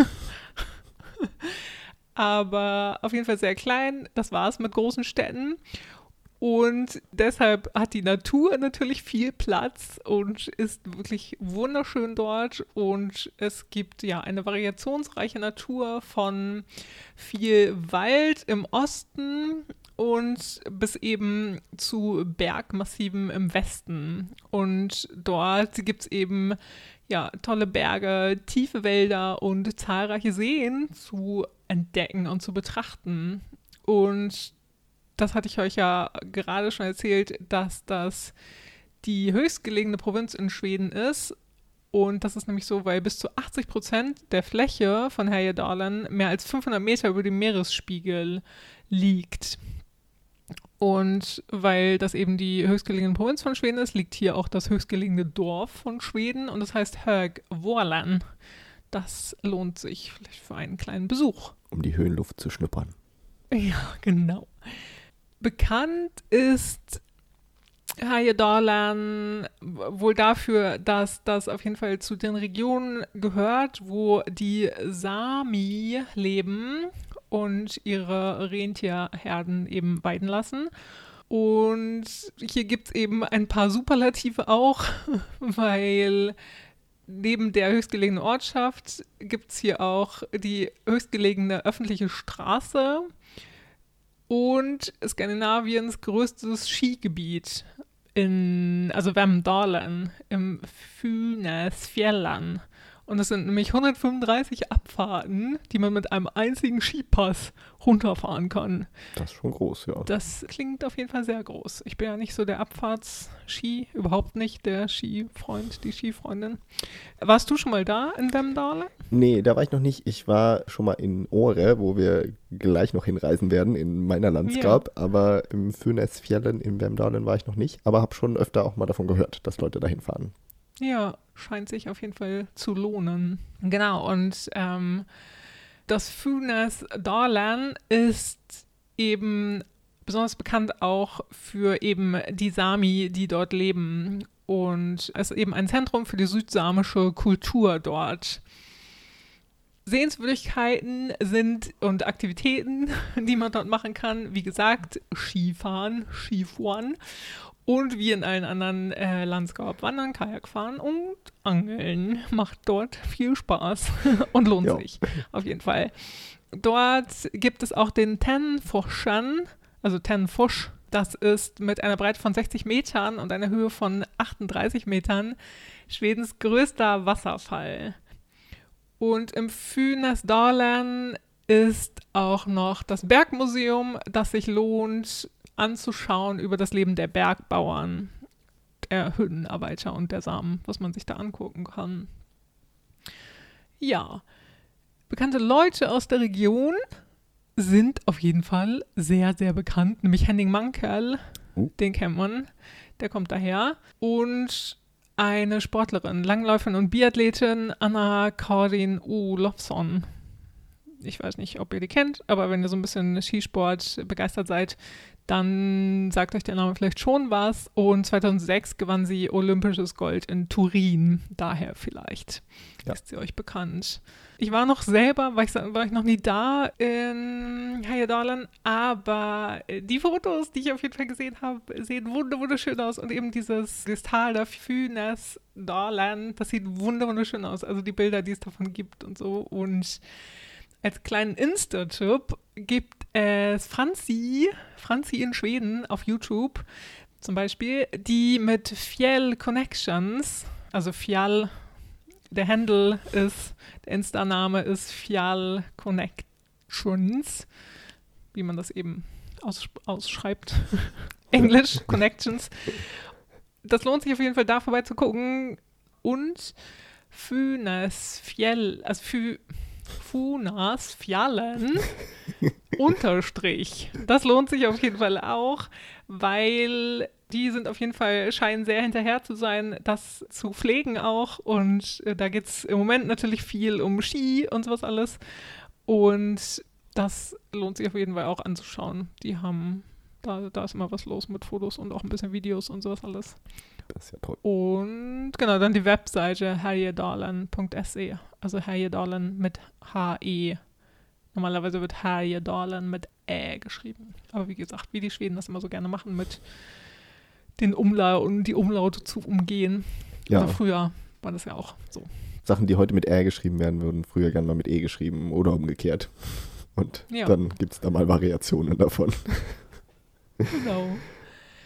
Aber auf jeden Fall sehr klein. Das war es mit großen Städten. Und deshalb hat die Natur natürlich viel Platz und ist wirklich wunderschön dort. Und es gibt ja eine variationsreiche Natur von viel Wald im Osten und bis eben zu Bergmassiven im Westen. Und dort gibt es eben ja, tolle Berge, tiefe Wälder und zahlreiche Seen zu entdecken und zu betrachten. Und das hatte ich euch ja gerade schon erzählt, dass das die höchstgelegene Provinz in Schweden ist. Und das ist nämlich so, weil bis zu 80 Prozent der Fläche von Härjedalen mehr als 500 Meter über dem Meeresspiegel liegt. Und weil das eben die höchstgelegene Provinz von Schweden ist, liegt hier auch das höchstgelegene Dorf von Schweden und das heißt Högvålan. Das lohnt sich vielleicht für einen kleinen Besuch. Um die Höhenluft zu schnuppern. Ja, genau. Bekannt ist Härjedalen wohl dafür, dass das auf jeden Fall zu den Regionen gehört, wo die Sami leben und ihre Rentierherden eben weiden lassen. Und hier gibt es eben ein paar Superlative auch, weil neben der höchstgelegenen Ortschaft gibt es hier auch die höchstgelegene öffentliche Straße und Skandinaviens größtes Skigebiet in, also Vemdalen im Fynäsfjällen. Und es sind nämlich 135 Abfahrten, die man mit einem einzigen Skipass runterfahren kann. Das ist schon groß, ja. Das klingt auf jeden Fall sehr groß. Ich bin ja nicht so der Abfahrtsski, überhaupt nicht der Skifreund, die Skifreundin. Warst du schon mal da in Wemdale? Nee, da war ich noch nicht. Ich war schon mal in Åre, wo wir gleich noch hinreisen werden, in meiner Landsgrab. Ja. Aber im Fynäsfjällen in Wemdalen war ich noch nicht. Aber habe schon öfter auch mal davon gehört, dass Leute dahin fahren. Ja, scheint sich auf jeden Fall zu lohnen. Genau, und ähm, das Funes Darlan ist eben besonders bekannt auch für eben die Sami, die dort leben. Und es ist eben ein Zentrum für die südsamische Kultur dort. Sehenswürdigkeiten sind und Aktivitäten, die man dort machen kann. Wie gesagt, Skifahren, Skifahren und wie in allen anderen äh, Landskorb wandern, Kajak fahren und angeln. Macht dort viel Spaß und lohnt ja. sich auf jeden Fall. Dort gibt es auch den Tenforschern, also Tenfosch. Das ist mit einer Breite von 60 Metern und einer Höhe von 38 Metern Schwedens größter Wasserfall. Und im Fynäsdalen ist auch noch das Bergmuseum, das sich lohnt anzuschauen über das Leben der Bergbauern, der Hüttenarbeiter und der Samen, was man sich da angucken kann. Ja, bekannte Leute aus der Region sind auf jeden Fall sehr, sehr bekannt, nämlich Henning Mankerl, uh. den kennt man, der kommt daher. Und eine Sportlerin, Langläuferin und Biathletin Anna Karin Olofsson. Ich weiß nicht, ob ihr die kennt, aber wenn ihr so ein bisschen Skisport begeistert seid, dann sagt euch der Name vielleicht schon was. Und 2006 gewann sie olympisches Gold in Turin. Daher vielleicht ja. ist sie euch bekannt. Ich war noch selber, war ich, war ich noch nie da in Hayadalan, aber die Fotos, die ich auf jeden Fall gesehen habe, sehen wunderschön aus. Und eben dieses Tal der Fünes Dalan, das sieht wunderschön aus. Also die Bilder, die es davon gibt und so. Und als kleinen Insta-Tipp gibt es Franzi, Franzi in Schweden auf YouTube zum Beispiel, die mit Fjell Connections, also Fjall, der Handle ist, der Insta-Name ist Fjall Connections, wie man das eben aus, ausschreibt. Englisch, Connections. Das lohnt sich auf jeden Fall da vorbei zu gucken. Und Fünes Fjell, also Fü, Funas Fjallen Unterstrich. Das lohnt sich auf jeden Fall auch, weil die sind auf jeden Fall, scheinen sehr hinterher zu sein, das zu pflegen auch. Und äh, da geht es im Moment natürlich viel um Ski und sowas alles. Und das lohnt sich auf jeden Fall auch anzuschauen. Die haben, da, da ist immer was los mit Fotos und auch ein bisschen Videos und sowas alles. Das ist ja toll. Und genau, dann die Webseite herjedalen.se. Also Herjedalen mit H-E. Normalerweise wird Herjedalen mit Ä geschrieben. Aber wie gesagt, wie die Schweden das immer so gerne machen, mit den Umlauten, die Umlaute zu umgehen. Ja. Also früher war das ja auch so. Sachen, die heute mit R geschrieben werden, würden früher gerne mal mit E geschrieben oder umgekehrt. Und ja. dann gibt es da mal Variationen davon. Genau.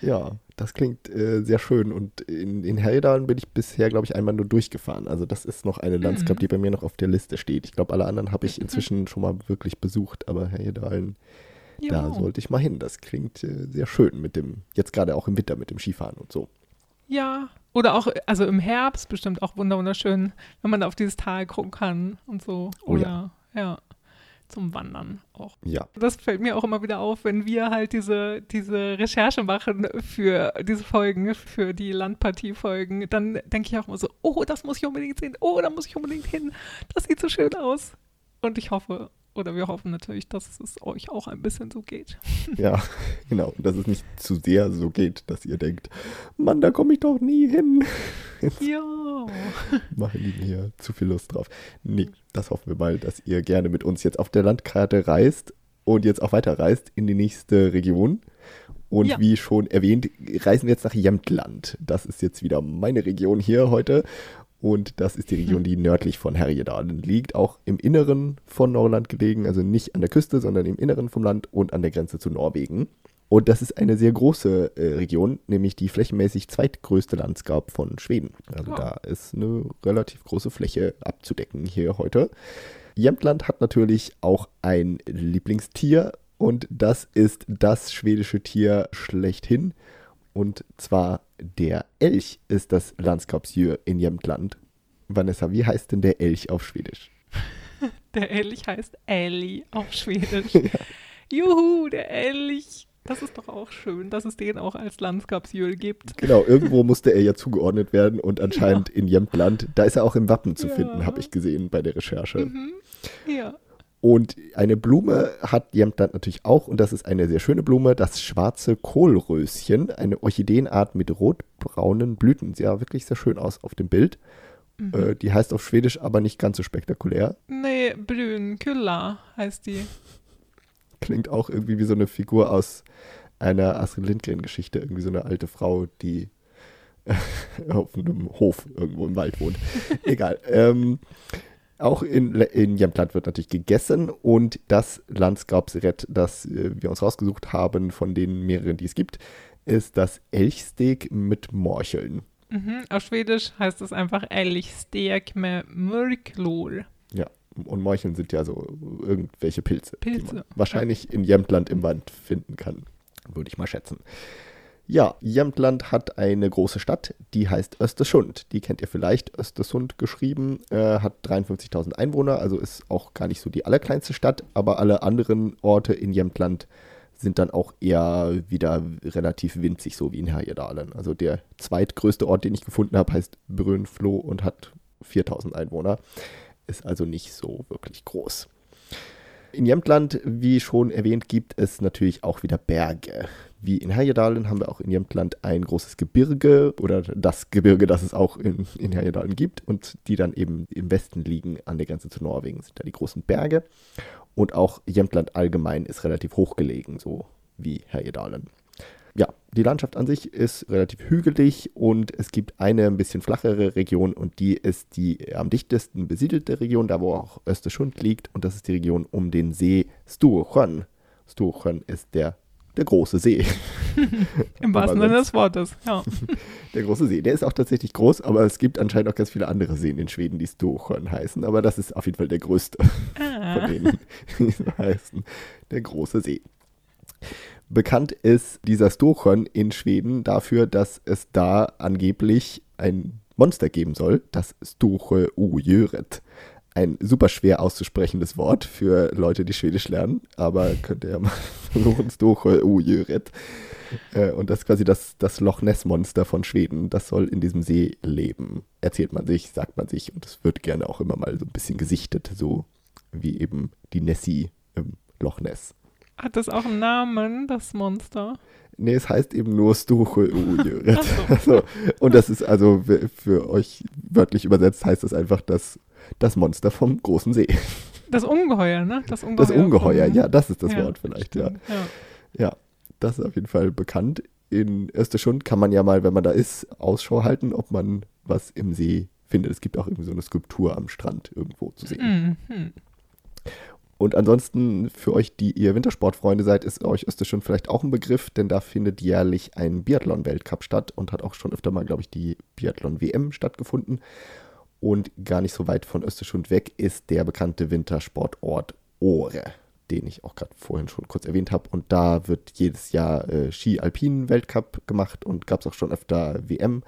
Ja, das klingt äh, sehr schön. Und in, in Herjedalen bin ich bisher, glaube ich, einmal nur durchgefahren. Also das ist noch eine Landscape, Mhm. die bei mir noch auf der Liste steht. Ich glaube, alle anderen habe ich inzwischen schon mal wirklich besucht, aber Herjedalen, da sollte ich mal hin. Das klingt äh, sehr schön mit dem, jetzt gerade auch im Winter mit dem Skifahren und so. Ja, oder auch, also im Herbst bestimmt auch wunder- wunderschön, wenn man da auf dieses Tal gucken kann und so. Oh Oder, ja. Zum Wandern auch. Ja, Das fällt mir auch immer wieder auf, wenn wir halt diese, diese Recherche machen für diese Folgen, für die Landpartie-Folgen, dann denke ich auch immer so, oh, das muss ich unbedingt sehen, oh, da muss ich unbedingt hin, das sieht so schön aus. Und ich hoffe, oder wir hoffen natürlich, dass es euch auch ein bisschen so geht. ja, genau. Und dass es nicht zu sehr so geht, dass ihr denkt, Mann, da komme ich doch nie hin. Ja. machen die mir zu viel Lust drauf. Nee, das hoffen wir mal, dass ihr gerne mit uns jetzt auf der Landkarte reist und jetzt auch weiter reist in die nächste Region. Und Ja. wie schon erwähnt, reisen wir jetzt nach Jämtland. Das ist jetzt wieder meine Region hier heute. Und das ist die Region, die nördlich von Härjedalen liegt, auch im Inneren von Norrland gelegen, also nicht an der Küste, sondern im Inneren vom Land und an der Grenze zu Norwegen. Und das ist eine sehr große äh, Region, nämlich die flächenmäßig zweitgrößte Landschaft von Schweden. Also Oh. da ist eine relativ große Fläche abzudecken hier heute. Jämtland hat natürlich auch ein Lieblingstier und das ist das schwedische Tier schlechthin. Und zwar der Elch ist das Landskapsdjur in Jämtland. Vanessa, wie heißt denn der Elch auf Schwedisch? Der Elch heißt Ellie auf Schwedisch. Juhu, der Elch. Das ist doch auch schön, dass es den auch als Landskapsjöl gibt. Genau, irgendwo musste er ja zugeordnet werden und anscheinend in Jämtland. Da ist er auch im Wappen zu Ja. finden, habe ich gesehen bei der Recherche. Mhm. Ja. Und eine Blume hat Jämtland natürlich auch, und das ist eine sehr schöne Blume, das schwarze Kohlröschen, eine Orchideenart mit rotbraunen Blüten. Sieht ja wirklich sehr schön aus auf dem Bild. Mhm. Äh, die heißt auf Schwedisch aber nicht ganz so spektakulär. Nee, Brünkulla heißt die. Klingt auch irgendwie wie so eine Figur aus einer Astrid Lindgren-Geschichte. Irgendwie so eine alte Frau, die auf einem Hof irgendwo im Wald wohnt. Egal. Ähm, auch in, in Jämtland wird natürlich gegessen und das Landskapsrett, das äh, wir uns rausgesucht haben, von den mehreren, die es gibt, ist das Elchsteak mit Morcheln. Mhm. Auf Schwedisch heißt es einfach Elchstek med mörklor. Ja, und Morcheln sind ja so irgendwelche Pilze, Pilze, wahrscheinlich in Jämtland im Wald finden kann, würde ich mal schätzen. Ja, Jämtland hat eine große Stadt, die heißt Östersund. Die kennt ihr vielleicht, Östersund geschrieben, äh, hat 53.000 Einwohner, also ist auch gar nicht so die allerkleinste Stadt, aber alle anderen Orte in Jämtland sind dann auch eher wieder relativ winzig, so wie in Härjedalen. Also der zweitgrößte Ort, den ich gefunden habe, heißt Brünflo und hat 4.000 Einwohner. Ist also nicht so wirklich groß. In Jämtland, wie schon erwähnt, gibt es natürlich auch wieder Berge. Wie in Härjedalen haben wir auch in Jämtland ein großes Gebirge oder das Gebirge, das es auch in, in Härjedalen gibt und die dann eben im Westen liegen an der Grenze zu Norwegen, sind da die großen Berge. Und auch Jämtland allgemein ist relativ hoch gelegen, so wie Härjedalen. Ja, die Landschaft an sich ist relativ hügelig und es gibt eine ein bisschen flachere Region und die ist die am dichtesten besiedelte Region, da wo auch Östersund liegt und das ist die Region um den See Storsjön. Storsjön ist der, der große See. Im wahrsten Sinne des Wortes, ja. Der große See, der ist auch tatsächlich groß, aber es gibt anscheinend auch ganz viele andere Seen in Schweden, die Storsjön heißen, aber das ist auf jeden Fall der größte Ah. von denen, die heißen. Der große See. Bekannt ist dieser Storsjön in Schweden dafür, dass es da angeblich ein Monster geben soll, das Storsjöodjuret. Ein super schwer auszusprechendes Wort für Leute, die Schwedisch lernen, aber könnt ihr ja mal versuchen, Storsjöodjuret. Äh, Und das ist quasi das, das Loch Ness-Monster von Schweden. Das soll in diesem See leben. Erzählt man sich, sagt man sich. Und es wird gerne auch immer mal so ein bisschen gesichtet, so wie eben die Nessie im Loch Ness. Hat das auch einen Namen, das Monster? Nee, es heißt eben nur Storsjöodjuret. Ach so. also, und das ist also für euch wörtlich übersetzt, heißt das einfach das, das Monster vom großen See. Das Ungeheuer, ne? Das Ungeheuer. Das Ungeheuer, ja, das ist das Ja, Wort vielleicht, ja. ja. Ja, das ist auf jeden Fall bekannt. In Östersund kann man ja mal, wenn man da ist, Ausschau halten, ob man was im See findet. Es gibt auch irgendwie so eine Skulptur am Strand irgendwo zu sehen. Mhm. Und ansonsten für euch, die ihr Wintersportfreunde seid, ist euch Österschund vielleicht auch ein Begriff, denn da findet jährlich ein Biathlon-Weltcup statt und hat auch schon öfter mal, glaube ich, die Biathlon-WM stattgefunden. Und gar nicht so weit von Österschund weg ist der bekannte Wintersportort Ohre, den ich auch gerade vorhin schon kurz erwähnt habe. Und da wird jedes Jahr äh, Ski-Alpinen-Weltcup gemacht und gab es auch schon öfter WM.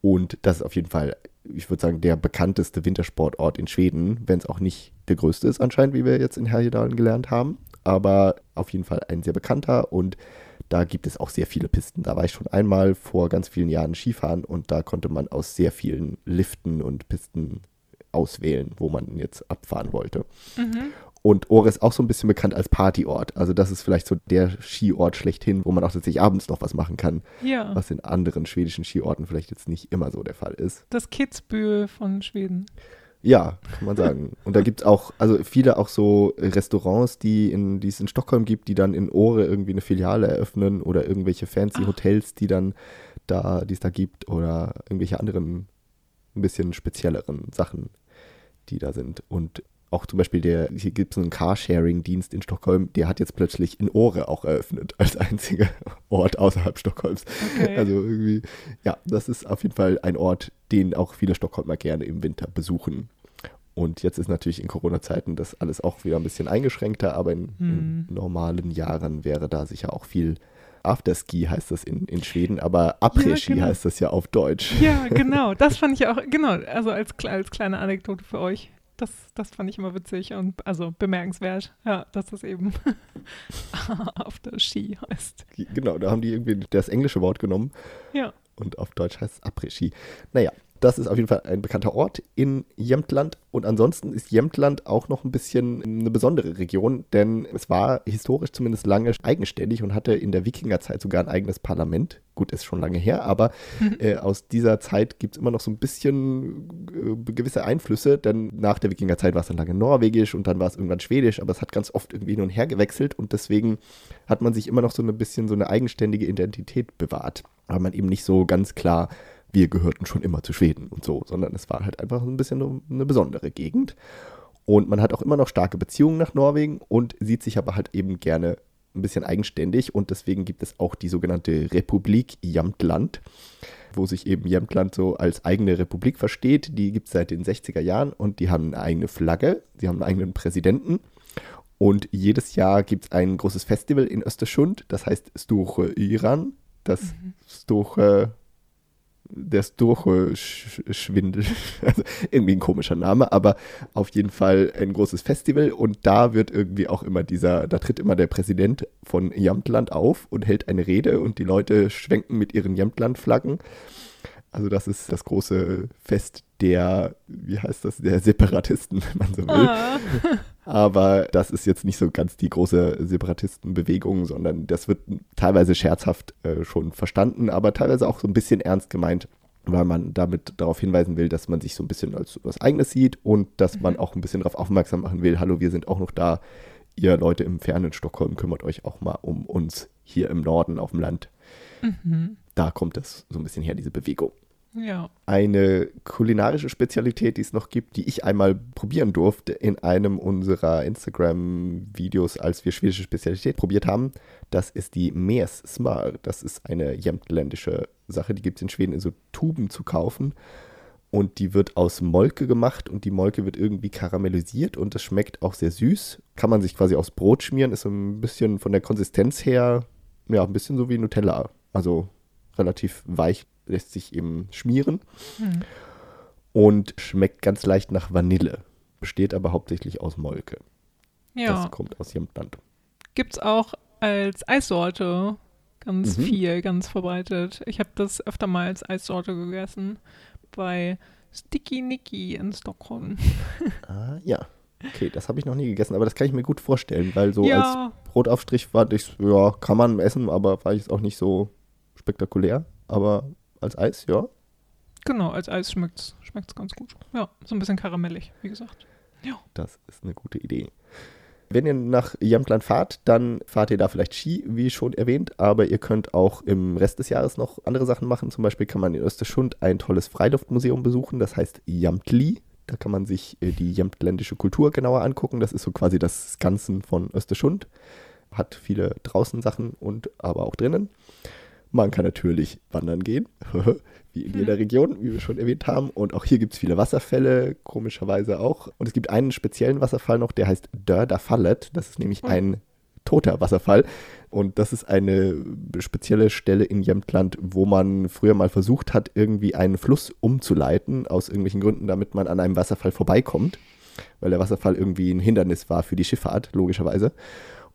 Und das ist auf jeden Fall, ich würde sagen, der bekannteste Wintersportort in Schweden, wenn es auch nicht der größte ist anscheinend, wie wir jetzt in Härjedalen gelernt haben. Aber auf jeden Fall ein sehr bekannter und da gibt es auch sehr viele Pisten. Da war ich schon einmal vor ganz vielen Jahren Skifahren und da konnte man aus sehr vielen Liften und Pisten auswählen, wo man jetzt abfahren wollte. Mhm. Und Ore ist auch so ein bisschen bekannt als Partyort. Also das ist vielleicht so der Skiort schlechthin, wo man auch tatsächlich abends noch was machen kann. Ja. Was in anderen schwedischen Skiorten vielleicht jetzt nicht immer so der Fall ist. Das Kitzbühel von Schweden. Ja, kann man sagen. Und da gibt es auch, also viele auch so Restaurants, die, in, die es in Stockholm gibt, die dann in Ore irgendwie eine Filiale eröffnen oder irgendwelche fancy Ach. Hotels, die dann da, die es da gibt oder irgendwelche anderen ein bisschen spezielleren Sachen, die da sind. Und auch zum Beispiel der, hier gibt es einen Carsharing-Dienst in Stockholm, der hat jetzt plötzlich in Ore auch eröffnet, als einziger Ort außerhalb Stockholms. Okay. Also irgendwie, ja, das ist auf jeden Fall ein Ort, den auch viele Stockholmer gerne im Winter besuchen. Und jetzt ist natürlich in Corona-Zeiten das alles auch wieder ein bisschen eingeschränkter, aber in, hm. in normalen Jahren wäre da sicher auch viel Afterski heißt das in, in Schweden, aber Après-Ski ja, genau. heißt das ja auf Deutsch. Ja, genau. Das fand ich auch, genau, also als, als kleine Anekdote für euch. Das, das fand ich immer witzig und also bemerkenswert, ja, dass das eben After-Ski heißt. Genau, da haben die irgendwie das englische Wort genommen. Ja. Und auf Deutsch heißt es Après-Ski. Naja, das ist auf jeden Fall ein bekannter Ort in Jämtland. Und ansonsten ist Jämtland auch noch ein bisschen eine besondere Region, denn es war historisch zumindest lange eigenständig und hatte in der Wikingerzeit sogar ein eigenes Parlament. Gut, ist schon lange her, aber äh, aus dieser Zeit gibt es immer noch so ein bisschen äh, gewisse Einflüsse, denn nach der Wikingerzeit war es dann lange norwegisch und dann war es irgendwann schwedisch, aber es hat ganz oft irgendwie hin und her gewechselt und deswegen hat man sich immer noch so ein bisschen so eine eigenständige Identität bewahrt, weil man eben nicht so ganz klar wir gehörten schon immer zu Schweden und so, sondern es war halt einfach ein bisschen eine besondere Gegend. Und man hat auch immer noch starke Beziehungen nach Norwegen und sieht sich aber halt eben gerne ein bisschen eigenständig und deswegen gibt es auch die sogenannte Republik Jämtland, wo sich eben Jämtland so als eigene Republik versteht. Die gibt es seit den 60er Jahren und die haben eine eigene Flagge, sie haben einen eigenen Präsidenten und jedes Jahr gibt es ein großes Festival in Österschund, das heißt Stoche Iran, das mhm. Stoche der Stoche-Schwindel. Also irgendwie ein komischer Name, aber auf jeden Fall ein großes Festival und da wird irgendwie auch immer dieser, da tritt immer der Präsident von Jämtland auf und hält eine Rede und die Leute schwenken mit ihren Jämtland-Flaggen. Also das ist das große Fest der, wie heißt das, der Separatisten, wenn man so will. Ah. Aber das ist jetzt nicht so ganz die große Separatistenbewegung, sondern das wird teilweise scherzhaft äh, schon verstanden, aber teilweise auch so ein bisschen ernst gemeint, weil man damit darauf hinweisen will, dass man sich so ein bisschen als was Eigenes sieht und dass man mhm. auch ein bisschen darauf aufmerksam machen will, hallo, wir sind auch noch da. Ihr Leute im fernen Stockholm kümmert euch auch mal um uns hier im Norden auf dem Land. Mhm. Da kommt das so ein bisschen her, diese Bewegung. Ja. Eine kulinarische Spezialität, die es noch gibt, die ich einmal probieren durfte in einem unserer Instagram-Videos, als wir schwedische Spezialität probiert haben, das ist die Meers Smar. Das ist eine jämtländische Sache, die gibt es in Schweden in so Tuben zu kaufen. Und die wird aus Molke gemacht und die Molke wird irgendwie karamellisiert und das schmeckt auch sehr süß. Kann man sich quasi aufs Brot schmieren, ist so ein bisschen von der Konsistenz her, ja, ein bisschen so wie Nutella. Also relativ weich lässt sich eben schmieren hm. und schmeckt ganz leicht nach Vanille, besteht aber hauptsächlich aus Molke. Ja. Das kommt aus Jämtland. Gibt es auch als Eissorte ganz mhm. viel, ganz verbreitet. Ich habe das öfter mal als Eissorte gegessen bei Sticky Nicky in Stockholm. Ah, ja. Okay, das habe ich noch nie gegessen, aber das kann ich mir gut vorstellen, weil so ja. als Brotaufstrich war ich, ja, kann man essen, aber war ich auch nicht so spektakulär. Aber als Eis, ja. Genau, als Eis schmeckt es ganz gut. Ja, so ein bisschen karamellig, wie gesagt. Ja. Das ist eine gute Idee. Wenn ihr nach Jämtland fahrt, dann fahrt ihr da vielleicht Ski, wie schon erwähnt, aber ihr könnt auch im Rest des Jahres noch andere Sachen machen. Zum Beispiel kann man in Österschund ein tolles Freiluftmuseum besuchen, das heißt Jamtli. Da kann man sich äh, die jämtländische Kultur genauer angucken. Das ist so quasi das Ganzen von Österschund. Hat viele draußen Sachen und aber auch drinnen. Man kann natürlich wandern gehen, wie in jeder Region, wie wir schon erwähnt haben. Und auch hier gibt es viele Wasserfälle, komischerweise auch. Und es gibt einen speziellen Wasserfall noch, der heißt Dörder Fallet. Das ist nämlich ein toter Wasserfall. Und das ist eine spezielle Stelle in Jämtland, wo man früher mal versucht hat, irgendwie einen Fluss umzuleiten, aus irgendwelchen Gründen, damit man an einem Wasserfall vorbeikommt. Weil der Wasserfall irgendwie ein Hindernis war für die Schifffahrt, logischerweise.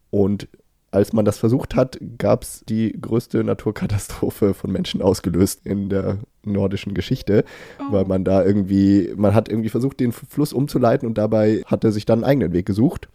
Und als man das versucht hat, gab es die größte Naturkatastrophe von Menschen ausgelöst in der nordischen Geschichte, oh. weil man da irgendwie, man hat irgendwie versucht, den Fluss umzuleiten und dabei hat er sich dann einen eigenen Weg gesucht.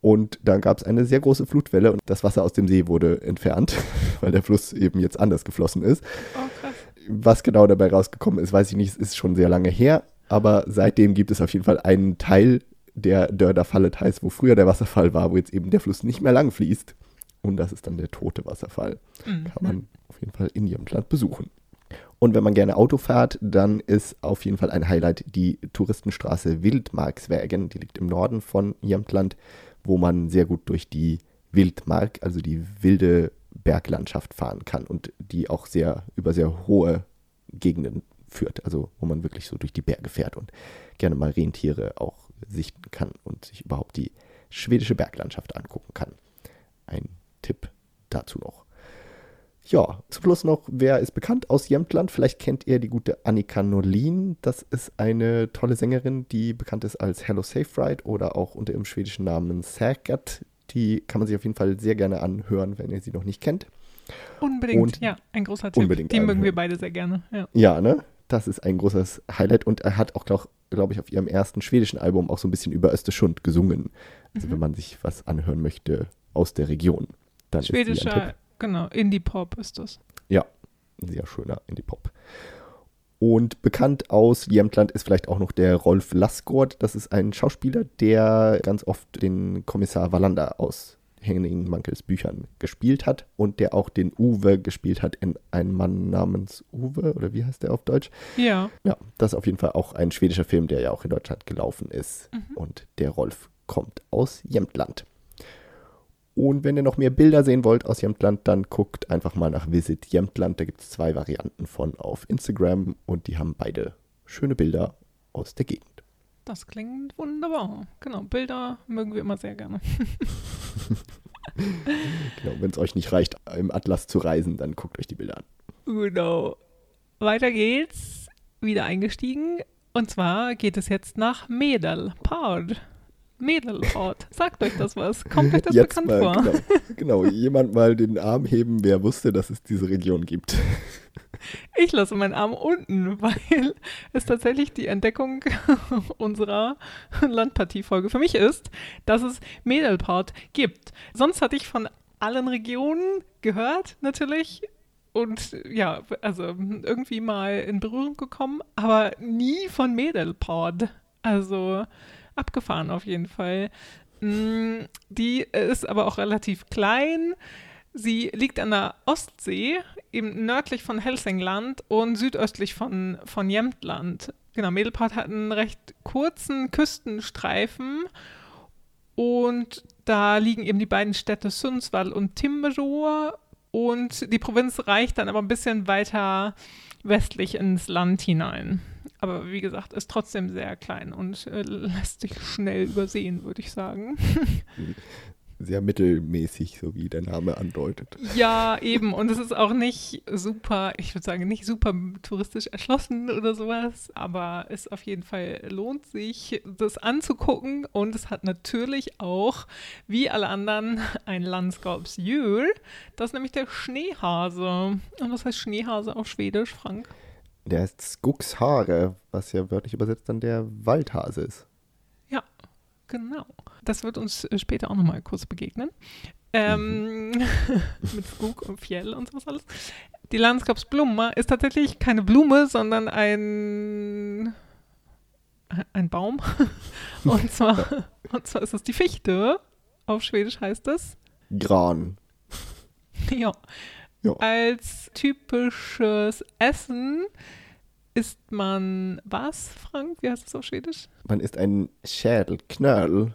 Und dann gab es eine sehr große Flutwelle und das Wasser aus dem See wurde entfernt, weil der Fluss eben jetzt anders geflossen ist. Oh, krass. Was genau dabei rausgekommen ist, weiß ich nicht, es ist schon sehr lange her, aber seitdem gibt es auf jeden Fall einen Teil der Dörder Fallet heißt, wo früher der Wasserfall war, wo jetzt eben der Fluss nicht mehr lang fließt. Und das ist dann der tote Wasserfall. Mhm. Kann man auf jeden Fall in Jämtland besuchen. Und wenn man gerne Auto fährt, dann ist auf jeden Fall ein Highlight die Touristenstraße Wildmarkswägen. Die liegt im Norden von Jämtland, wo man sehr gut durch die Wildmark, also die wilde Berglandschaft fahren kann und die auch sehr über sehr hohe Gegenden führt, also wo man wirklich so durch die Berge fährt und gerne mal Rentiere auch sichten kann und sich überhaupt die schwedische Berglandschaft angucken kann. Ein Tipp dazu noch. Ja, zum Schluss noch, wer ist bekannt aus Jämtland? Vielleicht kennt ihr die gute Annika Norlin. Das ist eine tolle Sängerin, die bekannt ist als Hello Safe Ride oder auch unter ihrem schwedischen Namen Säkert. Die kann man sich auf jeden Fall sehr gerne anhören, wenn ihr sie noch nicht kennt. Unbedingt, Und ja, ein großer Tipp. Unbedingt die mögen wir beide sehr gerne. Ja, ja ne? Das ist ein großes Highlight und er hat auch, glaube ich, auf ihrem ersten schwedischen Album auch so ein bisschen über Österschund gesungen. Also mhm. wenn man sich was anhören möchte aus der Region, dann Schwedischer, genau, Indie-Pop ist das. Ja, ein sehr schöner Indie-Pop. Und bekannt aus Jämtland ist vielleicht auch noch der Rolf Lassgård. Das ist ein Schauspieler, der ganz oft den Kommissar Wallander aus Henning Mankels Büchern gespielt hat und der auch den Uwe gespielt hat in Ein Mann namens Uwe, oder wie heißt der auf Deutsch? Ja. Ja, das ist auf jeden Fall auch ein schwedischer Film, der ja auch in Deutschland gelaufen ist. Mhm. Und der Rolf kommt aus Jämtland. Und wenn ihr noch mehr Bilder sehen wollt aus Jämtland, dann guckt einfach mal nach Visit Jämtland. Da gibt es zwei Varianten von auf Instagram und die haben beide schöne Bilder aus der Gegend. Das klingt wunderbar. Genau, Bilder mögen wir immer sehr gerne. genau, wenn es euch nicht reicht, im Atlas zu reisen, dann guckt euch die Bilder an. Genau. Weiter geht's. Wieder eingestiegen. Und zwar geht es jetzt nach Medelpad. Medelpad. Sagt euch das was? Kommt euch das jetzt bekannt mal, vor? Genau, genau, jemand mal den Arm heben, wer wusste, dass es diese Region gibt. Ich lasse meinen Arm unten, weil es tatsächlich die Entdeckung unserer Landpartiefolge für mich ist, dass es Medelpad gibt. Sonst hatte ich von allen Regionen gehört, natürlich. Und ja, also irgendwie mal in Berührung gekommen, aber nie von Medelpad. Also abgefahren auf jeden Fall. Mm, die ist aber auch relativ klein. Sie liegt an der Ostsee, eben nördlich von Helsingland und südöstlich von, von Jämtland. Genau, Medelpad hat einen recht kurzen Küstenstreifen und da liegen eben die beiden Städte Sundsvall und Timrå und die Provinz reicht dann aber ein bisschen weiter westlich ins Land hinein. Aber wie gesagt, ist trotzdem sehr klein und äh, lässt sich schnell übersehen, würde ich sagen. sehr mittelmäßig, so wie der Name andeutet. Ja, eben. Und es ist auch nicht super, ich würde sagen, nicht super touristisch erschlossen oder sowas, aber es auf jeden Fall lohnt sich, das anzugucken. Und es hat natürlich auch, wie alle anderen, ein Landskapsdjur. Das ist nämlich der Schneehase. Und was heißt Schneehase auf Schwedisch, Frank? Der heißt Skugshare, was ja wörtlich übersetzt dann der Waldhase ist. Ja, genau. Das wird uns äh, später auch nochmal kurz begegnen. Ähm, mhm. mit Skug und Fjell und sowas alles. Die Landskapsblume ist tatsächlich keine Blume, sondern ein, ein Baum. und, zwar, und zwar ist es die Fichte. Auf Schwedisch heißt es Gran. Ja. Ja. Als typisches Essen isst man was, Frank? Wie heißt das auf Schwedisch? Man isst einen Schädelknöll.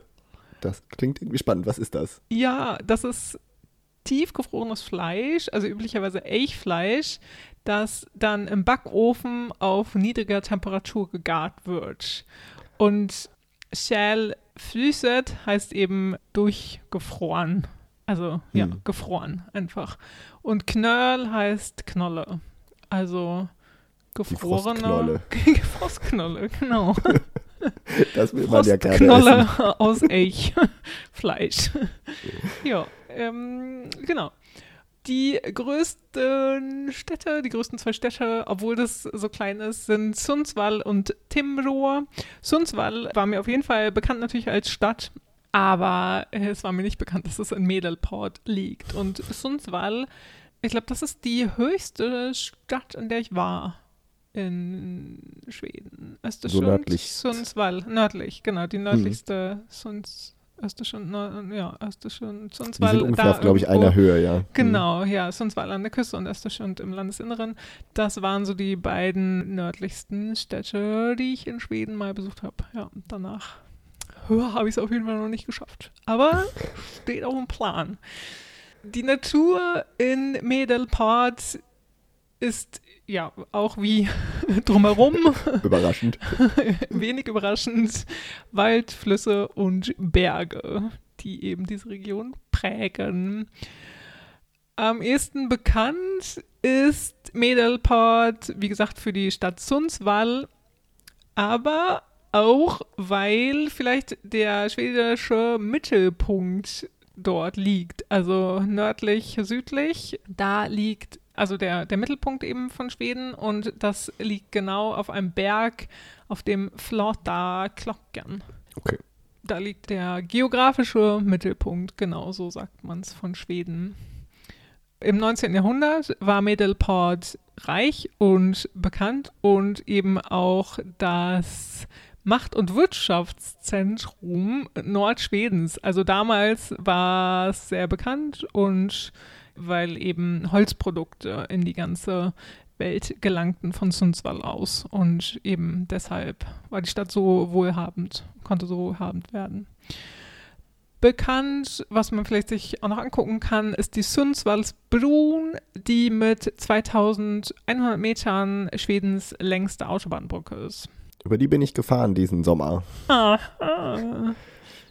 Das klingt irgendwie spannend. Was ist das? Ja, das ist tiefgefrorenes Fleisch, also üblicherweise Elchfleisch, das dann im Backofen auf niedriger Temperatur gegart wird. Und Schäl flüsset heißt eben durchgefroren. Also ja, Hm. gefroren einfach. Und Knöll heißt Knolle. Also gefrorene Frostknolle. Frostknolle, genau. Das will man ja gerne essen. Frostknolle aus Elchfleisch. ja, ähm, genau. Die größten Städte, die größten zwei Städte, obwohl das so klein ist, sind Sundsvall und Timrå. Sundsvall war mir auf jeden Fall bekannt natürlich als Stadt, aber es war mir nicht bekannt, dass es in Medelport liegt. Und Sundsvall, ich glaube, das ist die höchste Stadt, in der ich war in Schweden. Östersund, nördlich. Sundsvall, nördlich, genau, die nördlichste Sunds, Östersund, Nord- ja, Östersund, Die Sundsvall. sind ungefähr auf, glaube ich, einer Höhe, ja. Genau, ja, Sundsvall an der Küste und Östersund im Landesinneren. Das waren so die beiden nördlichsten Städte, die ich in Schweden mal besucht habe. Ja, danach habe ich es auf jeden Fall noch nicht geschafft. Aber steht auch im Plan. Die Natur in Medelpad ist ja auch wie drumherum Überraschend. wenig überraschend Wald, Flüsse und Berge, die eben diese Region prägen. Am ehesten bekannt ist Medelpad, wie gesagt, für die Stadt Sundsvall, aber auch, weil vielleicht der schwedische Mittelpunkt dort liegt, also nördlich, südlich. Da liegt also der, der Mittelpunkt eben von Schweden und das liegt genau auf einem Berg, auf dem Flata Klocken. Okay. Da liegt der geografische Mittelpunkt, genau so sagt man es von Schweden. Im 19. Jahrhundert war Medelpad reich und bekannt und eben auch das Macht- und Wirtschaftszentrum Nordschwedens. Also damals war es sehr bekannt und weil eben Holzprodukte in die ganze Welt gelangten von Sundsvall aus. Und eben deshalb war die Stadt so wohlhabend, konnte so wohlhabend werden. Bekannt, was man vielleicht sich auch noch angucken kann, ist die Sundsvallsbron, die mit 2100 Metern Schwedens längste Autobahnbrücke ist. Über die bin ich gefahren diesen Sommer.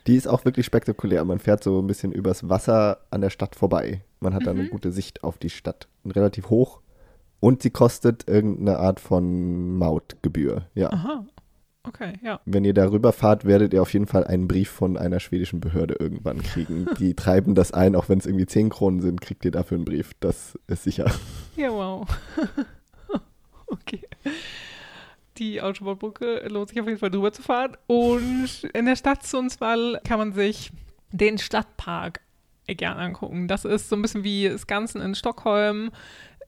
Die ist auch wirklich spektakulär. Man fährt so ein bisschen übers Wasser an der Stadt vorbei. Man hat dann Mhm. eine gute Sicht auf die Stadt. Und relativ hoch. Und sie kostet irgendeine Art von Mautgebühr. Ja. Aha. Okay, ja. Wenn ihr darüber fahrt, werdet ihr auf jeden Fall einen Brief von einer schwedischen Behörde irgendwann kriegen. Die treiben das ein, auch wenn es irgendwie 10 Kronen sind, kriegt ihr dafür einen Brief. Das ist sicher. Ja, wow. okay. Die Autobahnbrücke lohnt sich auf jeden Fall drüber zu fahren. Und in der Stadt Sundsvall kann man sich den Stadtpark gerne angucken. Das ist so ein bisschen wie Skansen in Stockholm.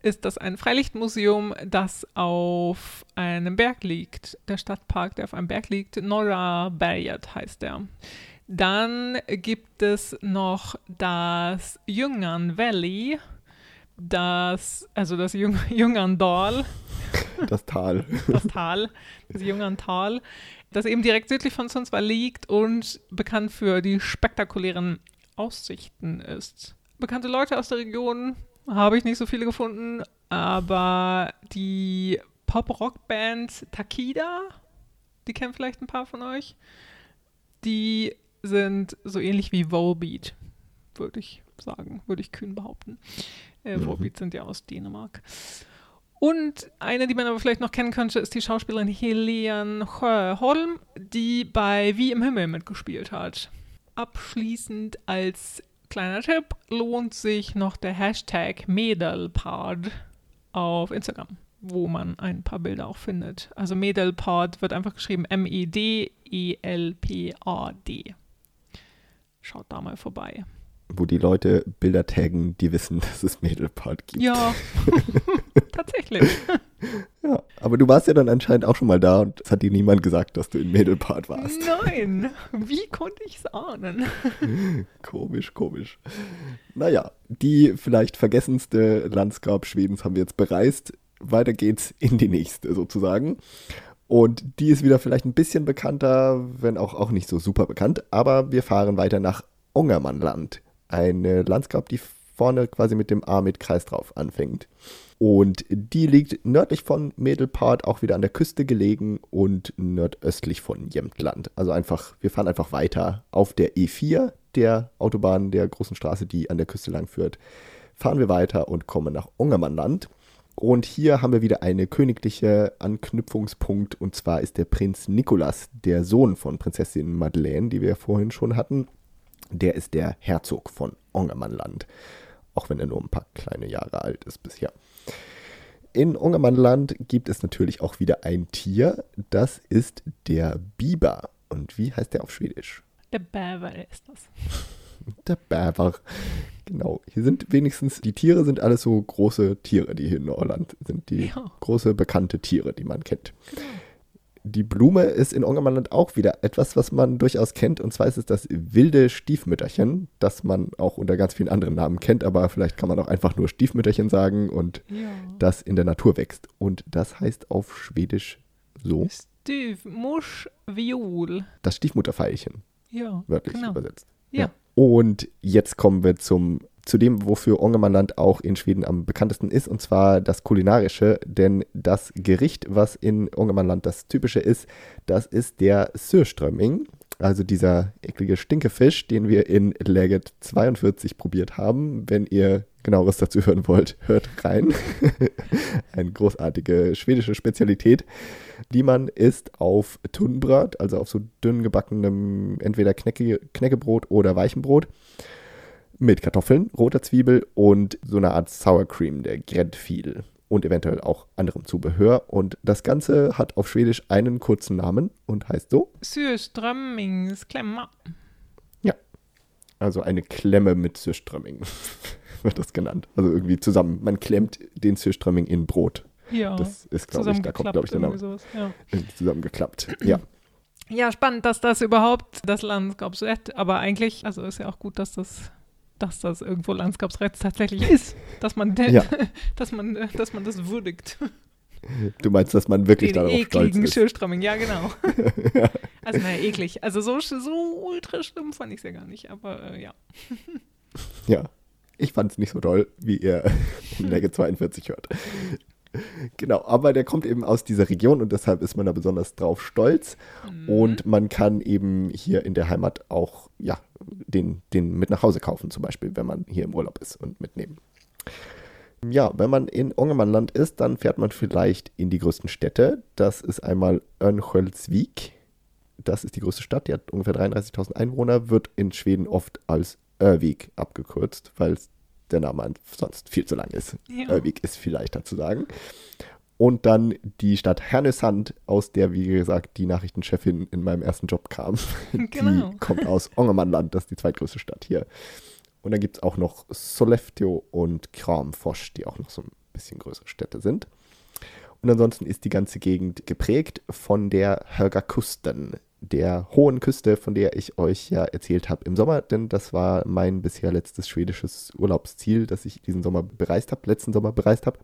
Ist das ein Freilichtmuseum, das auf einem Berg liegt. Der Stadtpark, der auf einem Berg liegt. Norra Berget heißt der. Dann gibt es noch das Ljungan Valley. Das, also das Jung, Ljungandal, Das Tal. das Tal, das Ljungantal, das eben direkt südlich von Sundsvall liegt und bekannt für die spektakulären Aussichten ist. Bekannte Leute aus der Region habe ich nicht so viele gefunden, aber die Pop-Rock-Band Takida, die kennen vielleicht ein paar von euch, die sind so ähnlich wie Volbeat, würde ich sagen, würde ich kühn behaupten. Äh, Mhm. Volbeat sind ja aus Dänemark. Und eine, die man aber vielleicht noch kennen könnte, ist die Schauspielerin Helene Sjöholm, die bei Wie im Himmel mitgespielt hat. Abschließend als kleiner Tipp lohnt sich noch der Hashtag Medelpad auf Instagram, wo man ein paar Bilder auch findet. Also Medelpad wird einfach geschrieben E M-E-D-E-L-P-A-D. Schaut da mal vorbei. Wo die Leute Bilder taggen, die wissen, dass es Mädelpart gibt. Ja, tatsächlich. Ja, aber du warst ja dann anscheinend auch schon mal da und es hat dir niemand gesagt, dass du in Mädelpart warst. Nein, wie konnte ich es ahnen? Komisch, komisch. Naja, die vielleicht vergessenste Landsgrab Schwedens haben wir jetzt bereist. weiter geht's in die nächste sozusagen. Und die ist wieder vielleicht ein bisschen bekannter, wenn auch, auch nicht so super bekannt. Aber wir fahren weiter nach Ongermannland. Eine Landschaft, die vorne quasi mit dem A mit Kreis drauf anfängt. Und die liegt nördlich von Medelpart, auch wieder an der Küste gelegen und nordöstlich von Jämtland. Also einfach, wir fahren einfach weiter auf der E4, der Autobahn der großen Straße, die an der Küste lang führt. Fahren wir weiter und kommen nach Ongermannland. Und hier haben wir wieder eine königliche Anknüpfungspunkt und zwar ist der Prinz Nikolas, der Sohn von Prinzessin Madeleine, die wir vorhin schon hatten. Der ist der Herzog von Ongermannland, auch wenn er nur ein paar kleine Jahre alt ist bisher. In Ungermannland gibt es natürlich auch wieder ein Tier, das ist der Biber. Und wie heißt der auf Schwedisch? Der Bäver ist das. Der Bäver. Genau. Hier sind wenigstens, die Tiere sind alles so große Tiere, die hier in Norland sind. Die ja. große bekannte Tiere, die man kennt. Genau die Blume ist in Ongermannland auch wieder etwas, was man durchaus kennt. Und zwar ist es das wilde Stiefmütterchen, das man auch unter ganz vielen anderen Namen kennt. Aber vielleicht kann man auch einfach nur Stiefmütterchen sagen und ja. das in der Natur wächst. Und das heißt auf Schwedisch so. Stiefmuschviol. Das Stiefmutterveilchen. Ja. Wörtlich genau. übersetzt. Ja. ja. Und jetzt kommen wir zum zu dem, wofür Ångermanland auch in Schweden am bekanntesten ist, und zwar das kulinarische. Denn das Gericht, was in Ångermanland das typische ist, das ist der Sürströmming, also dieser eklige Stinkefisch, den wir in Läget 42 probiert haben. Wenn ihr genaueres dazu hören wollt, hört rein. Eine großartige schwedische Spezialität, die man isst auf Tunbrot, also auf so dünn gebackenem entweder Knecke, Knäckebrot oder Weichenbrot mit Kartoffeln, roter Zwiebel und so einer Art Sour Cream, der Grädfil und eventuell auch anderem Zubehör. Und das Ganze hat auf Schwedisch einen kurzen Namen und heißt so: Surströmmingsklemma. Ja, also eine Klemme mit Surströmming wird das genannt. Also irgendwie zusammen. Man klemmt den Surströmming in Brot. Ja, das ist, glaube ich, da kommt, glaube ich, der Name. Sowas, ja. Zusammengeklappt, ja. Ja, spannend, dass das überhaupt das Landskapsrecht, aber eigentlich, also ist ja auch gut, dass das dass das irgendwo Landskapsrecht tatsächlich ist, dass man, ja. dass man, dass man das würdigt. Du meinst, dass man wirklich Den darauf stolz ist? Schildstramming, ja genau. ja. Also naja, eklig. Also so, so ultra schlimm fand ich es ja gar nicht, aber äh, ja. ja, ich fand es nicht so toll, wie ihr in Lege 42 hört. Genau, aber der kommt eben aus dieser Region und deshalb ist man da besonders drauf stolz. Mhm. Und man kann eben hier in der Heimat auch, ja, den, den mit nach Hause kaufen, zum Beispiel, wenn man hier im Urlaub ist und mitnehmen. Ja, wenn man in Ångermanland ist, dann fährt man vielleicht in die größten Städte. Das ist einmal Örnsköldsvik. Das ist die größte Stadt, die hat ungefähr 33.000 Einwohner, wird in Schweden oft als Örvik abgekürzt, weil der Name sonst viel zu lang ist. Ja. Örvik ist viel leichter zu sagen. Und dann die Stadt Härnösand, aus der, wie gesagt, die Nachrichtenchefin in meinem ersten Job kam. Genau. Die kommt aus Ångermanland, das ist die zweitgrößte Stadt hier. Und dann gibt es auch noch Sollefteå und Kramfors, die auch noch so ein bisschen größere Städte sind. Und ansonsten ist die ganze Gegend geprägt von der Högakusten, der hohen Küste, von der ich euch ja erzählt habe im Sommer, denn das war mein bisher letztes schwedisches Urlaubsziel, das ich diesen Sommer bereist habe, letzten Sommer bereist habe.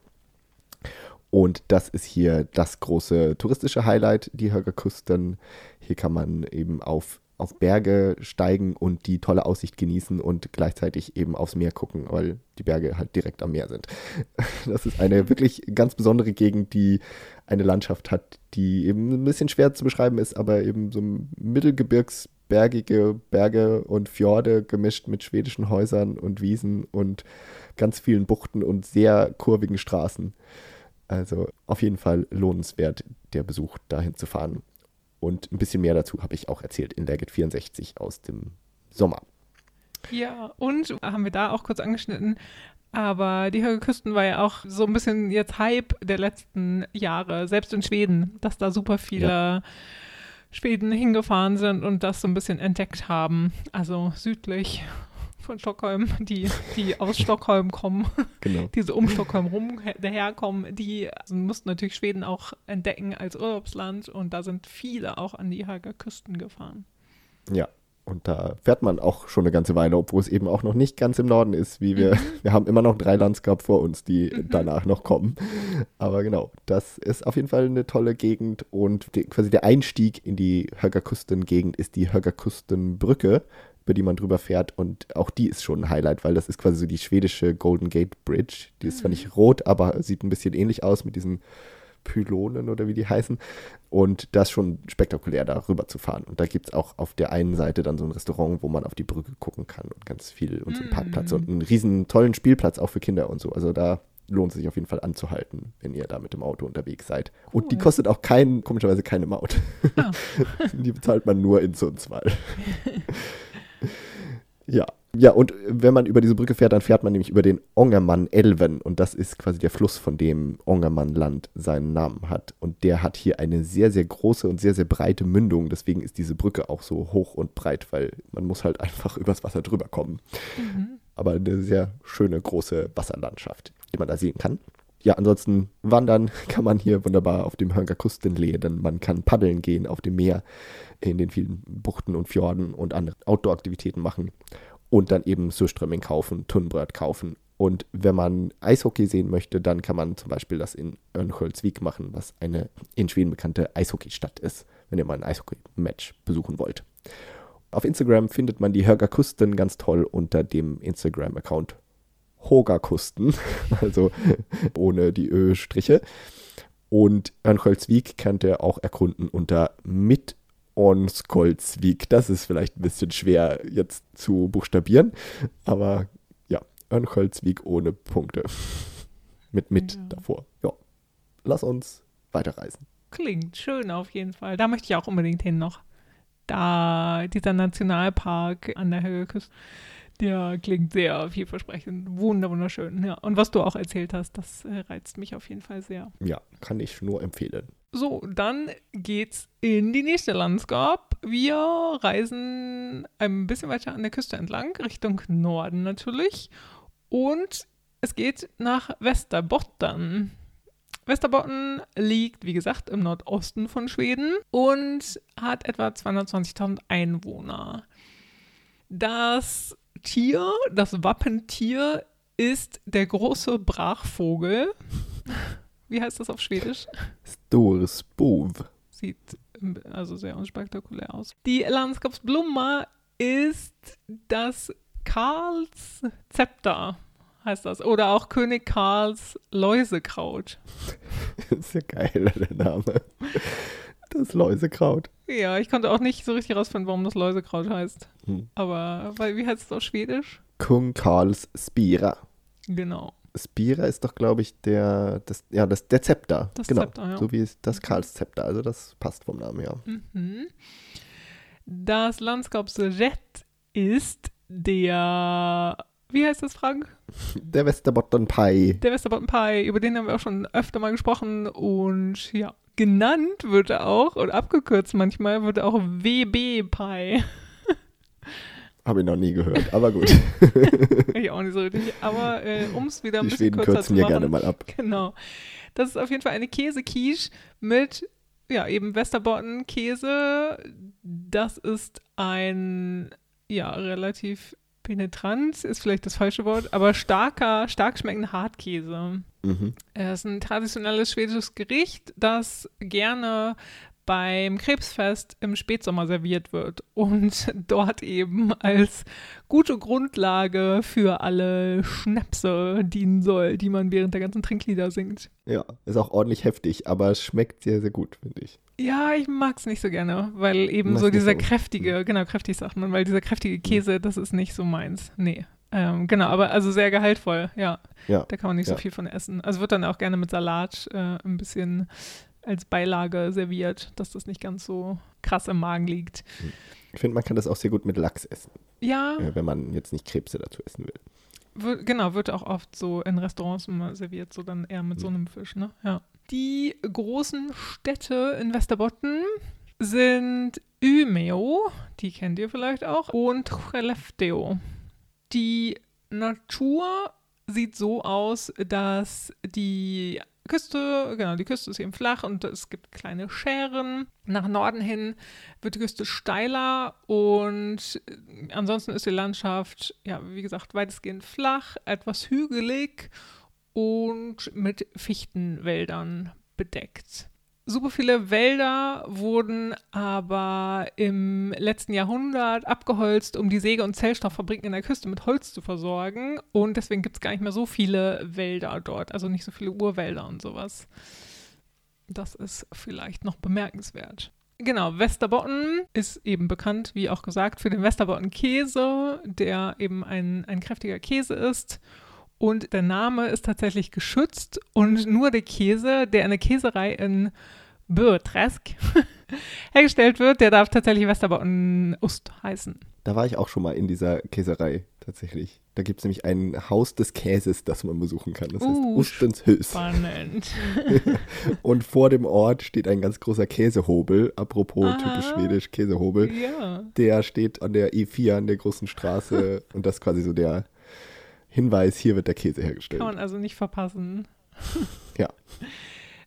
Und das ist hier das große touristische Highlight, die Högerküsten. Hier kann man eben auf, auf Berge steigen und die tolle Aussicht genießen und gleichzeitig eben aufs Meer gucken, weil die Berge halt direkt am Meer sind. Das ist eine wirklich ganz besondere Gegend, die eine Landschaft hat, die eben ein bisschen schwer zu beschreiben ist, aber eben so mittelgebirgsbergige Berge und Fjorde gemischt mit schwedischen Häusern und Wiesen und ganz vielen Buchten und sehr kurvigen Straßen. Also auf jeden Fall lohnenswert, der Besuch dahin zu fahren. Und ein bisschen mehr dazu habe ich auch erzählt in Legit 64 aus dem Sommer. Ja, und haben wir da auch kurz angeschnitten, aber die Höhe Küsten war ja auch so ein bisschen jetzt Hype der letzten Jahre, selbst in Schweden, dass da super viele ja. Schweden hingefahren sind und das so ein bisschen entdeckt haben. Also südlich von Stockholm, die, die aus Stockholm kommen, genau. die so um Stockholm rum daherkommen, die also mussten natürlich Schweden auch entdecken als Urlaubsland und da sind viele auch an die Hager Küsten gefahren. Ja, Und da fährt man auch schon eine ganze Weile, obwohl es eben auch noch nicht ganz im Norden ist, wie wir. Mhm. Wir haben immer noch drei Landscape vor uns, die mhm. danach noch kommen. Aber genau, das ist auf jeden Fall eine tolle Gegend und die, quasi der Einstieg in die Högerkusten-Gegend ist die Högerkustenbrücke, über die man drüber fährt. Und auch die ist schon ein Highlight, weil das ist quasi so die schwedische Golden Gate Bridge. Die ist zwar nicht mhm. rot, aber sieht ein bisschen ähnlich aus mit diesen Pylonen oder wie die heißen. Und das ist schon spektakulär, da rüber zu fahren. Und da gibt es auch auf der einen Seite dann so ein Restaurant, wo man auf die Brücke gucken kann und ganz viel und so einen Parkplatz und einen riesen tollen Spielplatz auch für Kinder und so. Also da lohnt es sich auf jeden Fall anzuhalten, wenn ihr da mit dem Auto unterwegs seid. Cool. Und die kostet auch kein, komischerweise keine Maut. Oh. die bezahlt man nur in Sundsvall. ja, ja, und wenn man über diese Brücke fährt, dann fährt man nämlich über den Ongermann-Elven und das ist quasi der Fluss, von dem Ongermann-Land seinen Namen hat. Und der hat hier eine sehr, sehr große und sehr, sehr breite Mündung. Deswegen ist diese Brücke auch so hoch und breit, weil man muss halt einfach übers Wasser drüber kommen. Mhm. Aber eine sehr schöne, große Wasserlandschaft, die man da sehen kann. Ja, ansonsten wandern kann man hier wunderbar auf dem Hörger Kustenleden. Man kann paddeln gehen auf dem Meer in den vielen Buchten und Fjorden und andere Outdoor-Aktivitäten machen und dann eben Surströmming kaufen, Tunbröt kaufen. Und wenn man Eishockey sehen möchte, dann kann man zum Beispiel das in Örnsköldsvik machen, was eine in Schweden bekannte Eishockeystadt ist, wenn ihr mal ein Eishockey-Match besuchen wollt. Auf Instagram findet man die Högerkusten ganz toll unter dem Instagram-Account Hogakusten, also ohne die Ö-Striche. Und könnt ihr auch erkunden unter mit Ornskolzvik. Das ist vielleicht ein bisschen schwer jetzt zu buchstabieren, aber ja, Örnkolzvik ohne Punkte. mit mit ja. davor. Ja, lass uns weiterreisen. Klingt schön auf jeden Fall. Da möchte ich auch unbedingt hin noch. Da dieser Nationalpark an der Höheküste. Der klingt sehr vielversprechend. Wunder, wunderschön. Ja. Und was du auch erzählt hast, das äh, reizt mich auf jeden Fall sehr. Ja, kann ich nur empfehlen. So, dann geht's in die nächste Landscape. Wir reisen ein bisschen weiter an der Küste entlang, Richtung Norden natürlich. Und es geht nach Västerbotten. Västerbotten liegt, wie gesagt, im Nordosten von Schweden und hat etwa 220.000 Einwohner. Das Tier, das Wappentier, ist der große Brachvogel. Wie heißt das auf Schwedisch? Storsbov. Sieht also sehr unspektakulär aus. Die Landskapsblomma ist das Karls Zepter, heißt das. Oder auch König Karls Läusekraut. das ist ja geil, der Name. Das Läusekraut. Ja, ich konnte auch nicht so richtig rausfinden, warum das Läusekraut heißt. Hm. Aber weil, wie heißt es auf Schwedisch? Kung Karls Spira. Genau. Spira ist doch, glaube ich, der, das, ja, das, der Zepter. Das genau. Zepter, ja. So wie das Karlszepter. Also das passt vom Namen her. Mhm. Das Landskapsrätt ist der, wie heißt das, Frank? Der Westerbotten Pie. Der Westerbotten Pie, über den haben wir auch schon öfter mal gesprochen und ja, genannt wird er auch und abgekürzt manchmal wird auch WB Pie. Habe ich noch nie gehört, aber gut. ich auch nicht so richtig. Aber äh, um es wieder ein Die bisschen Schweden kürzer zu machen. gerne mal ab. Genau. Das ist auf jeden Fall eine Käsequiche mit, ja, eben Westerbotten-Käse. Das ist ein, ja, relativ penetrant, ist vielleicht das falsche Wort, aber starker, stark schmeckender Hartkäse. Mhm. Es ist ein traditionelles schwedisches Gericht, das gerne beim Krebsfest im Spätsommer serviert wird und dort eben als gute Grundlage für alle Schnäpse dienen soll, die man während der ganzen Trinklieder singt. Ja, ist auch ordentlich heftig, aber es schmeckt sehr, sehr gut, finde ich. Ja, ich mag es nicht so gerne, weil eben so dieser so. kräftige, genau, kräftig sagt man, weil dieser kräftige Käse, das ist nicht so meins. Nee. Ähm, genau, aber also sehr gehaltvoll, ja. ja. Da kann man nicht ja. so viel von essen. Also wird dann auch gerne mit Salat äh, ein bisschen als Beilage serviert, dass das nicht ganz so krass im Magen liegt. Ich finde, man kann das auch sehr gut mit Lachs essen. Ja. Äh, wenn man jetzt nicht Krebse dazu essen will. Genau, wird auch oft so in Restaurants serviert, so dann eher mit so einem Fisch, ne? Ja. Die großen Städte in Westerbotten sind Umeå, die kennt ihr vielleicht auch, und Skellefteå. Die Natur sieht so aus, dass die Küste, genau, die Küste ist eben flach und es gibt kleine Schären. Nach Norden hin wird die Küste steiler und ansonsten ist die Landschaft, ja, wie gesagt, weitestgehend flach, etwas hügelig und mit Fichtenwäldern bedeckt. Super viele Wälder wurden aber im letzten Jahrhundert abgeholzt, um die Säge- und Zellstofffabriken in der Küste mit Holz zu versorgen. Und deswegen gibt es gar nicht mehr so viele Wälder dort, also nicht so viele Urwälder und sowas. Das ist vielleicht noch bemerkenswert. Genau, Westerbotten ist eben bekannt, wie auch gesagt, für den Westerbotten-Käse, der eben ein, ein kräftiger Käse ist. Und der Name ist tatsächlich geschützt und nur der Käse, der in der Käserei in Bötresk hergestellt wird, der darf tatsächlich Westerbotten Ust heißen. Da war ich auch schon mal in dieser Käserei tatsächlich. Da gibt es nämlich ein Haus des Käses, das man besuchen kann. Das heißt Uh, Ustens Hüs. Spannend. Und vor dem Ort steht ein ganz großer Käsehobel. Apropos Ah. typisch schwedisch Käsehobel. ja. Der steht an der E4, an der großen Straße. und das ist quasi so der Hinweis, hier wird der Käse hergestellt. Kann man also nicht verpassen. Ja.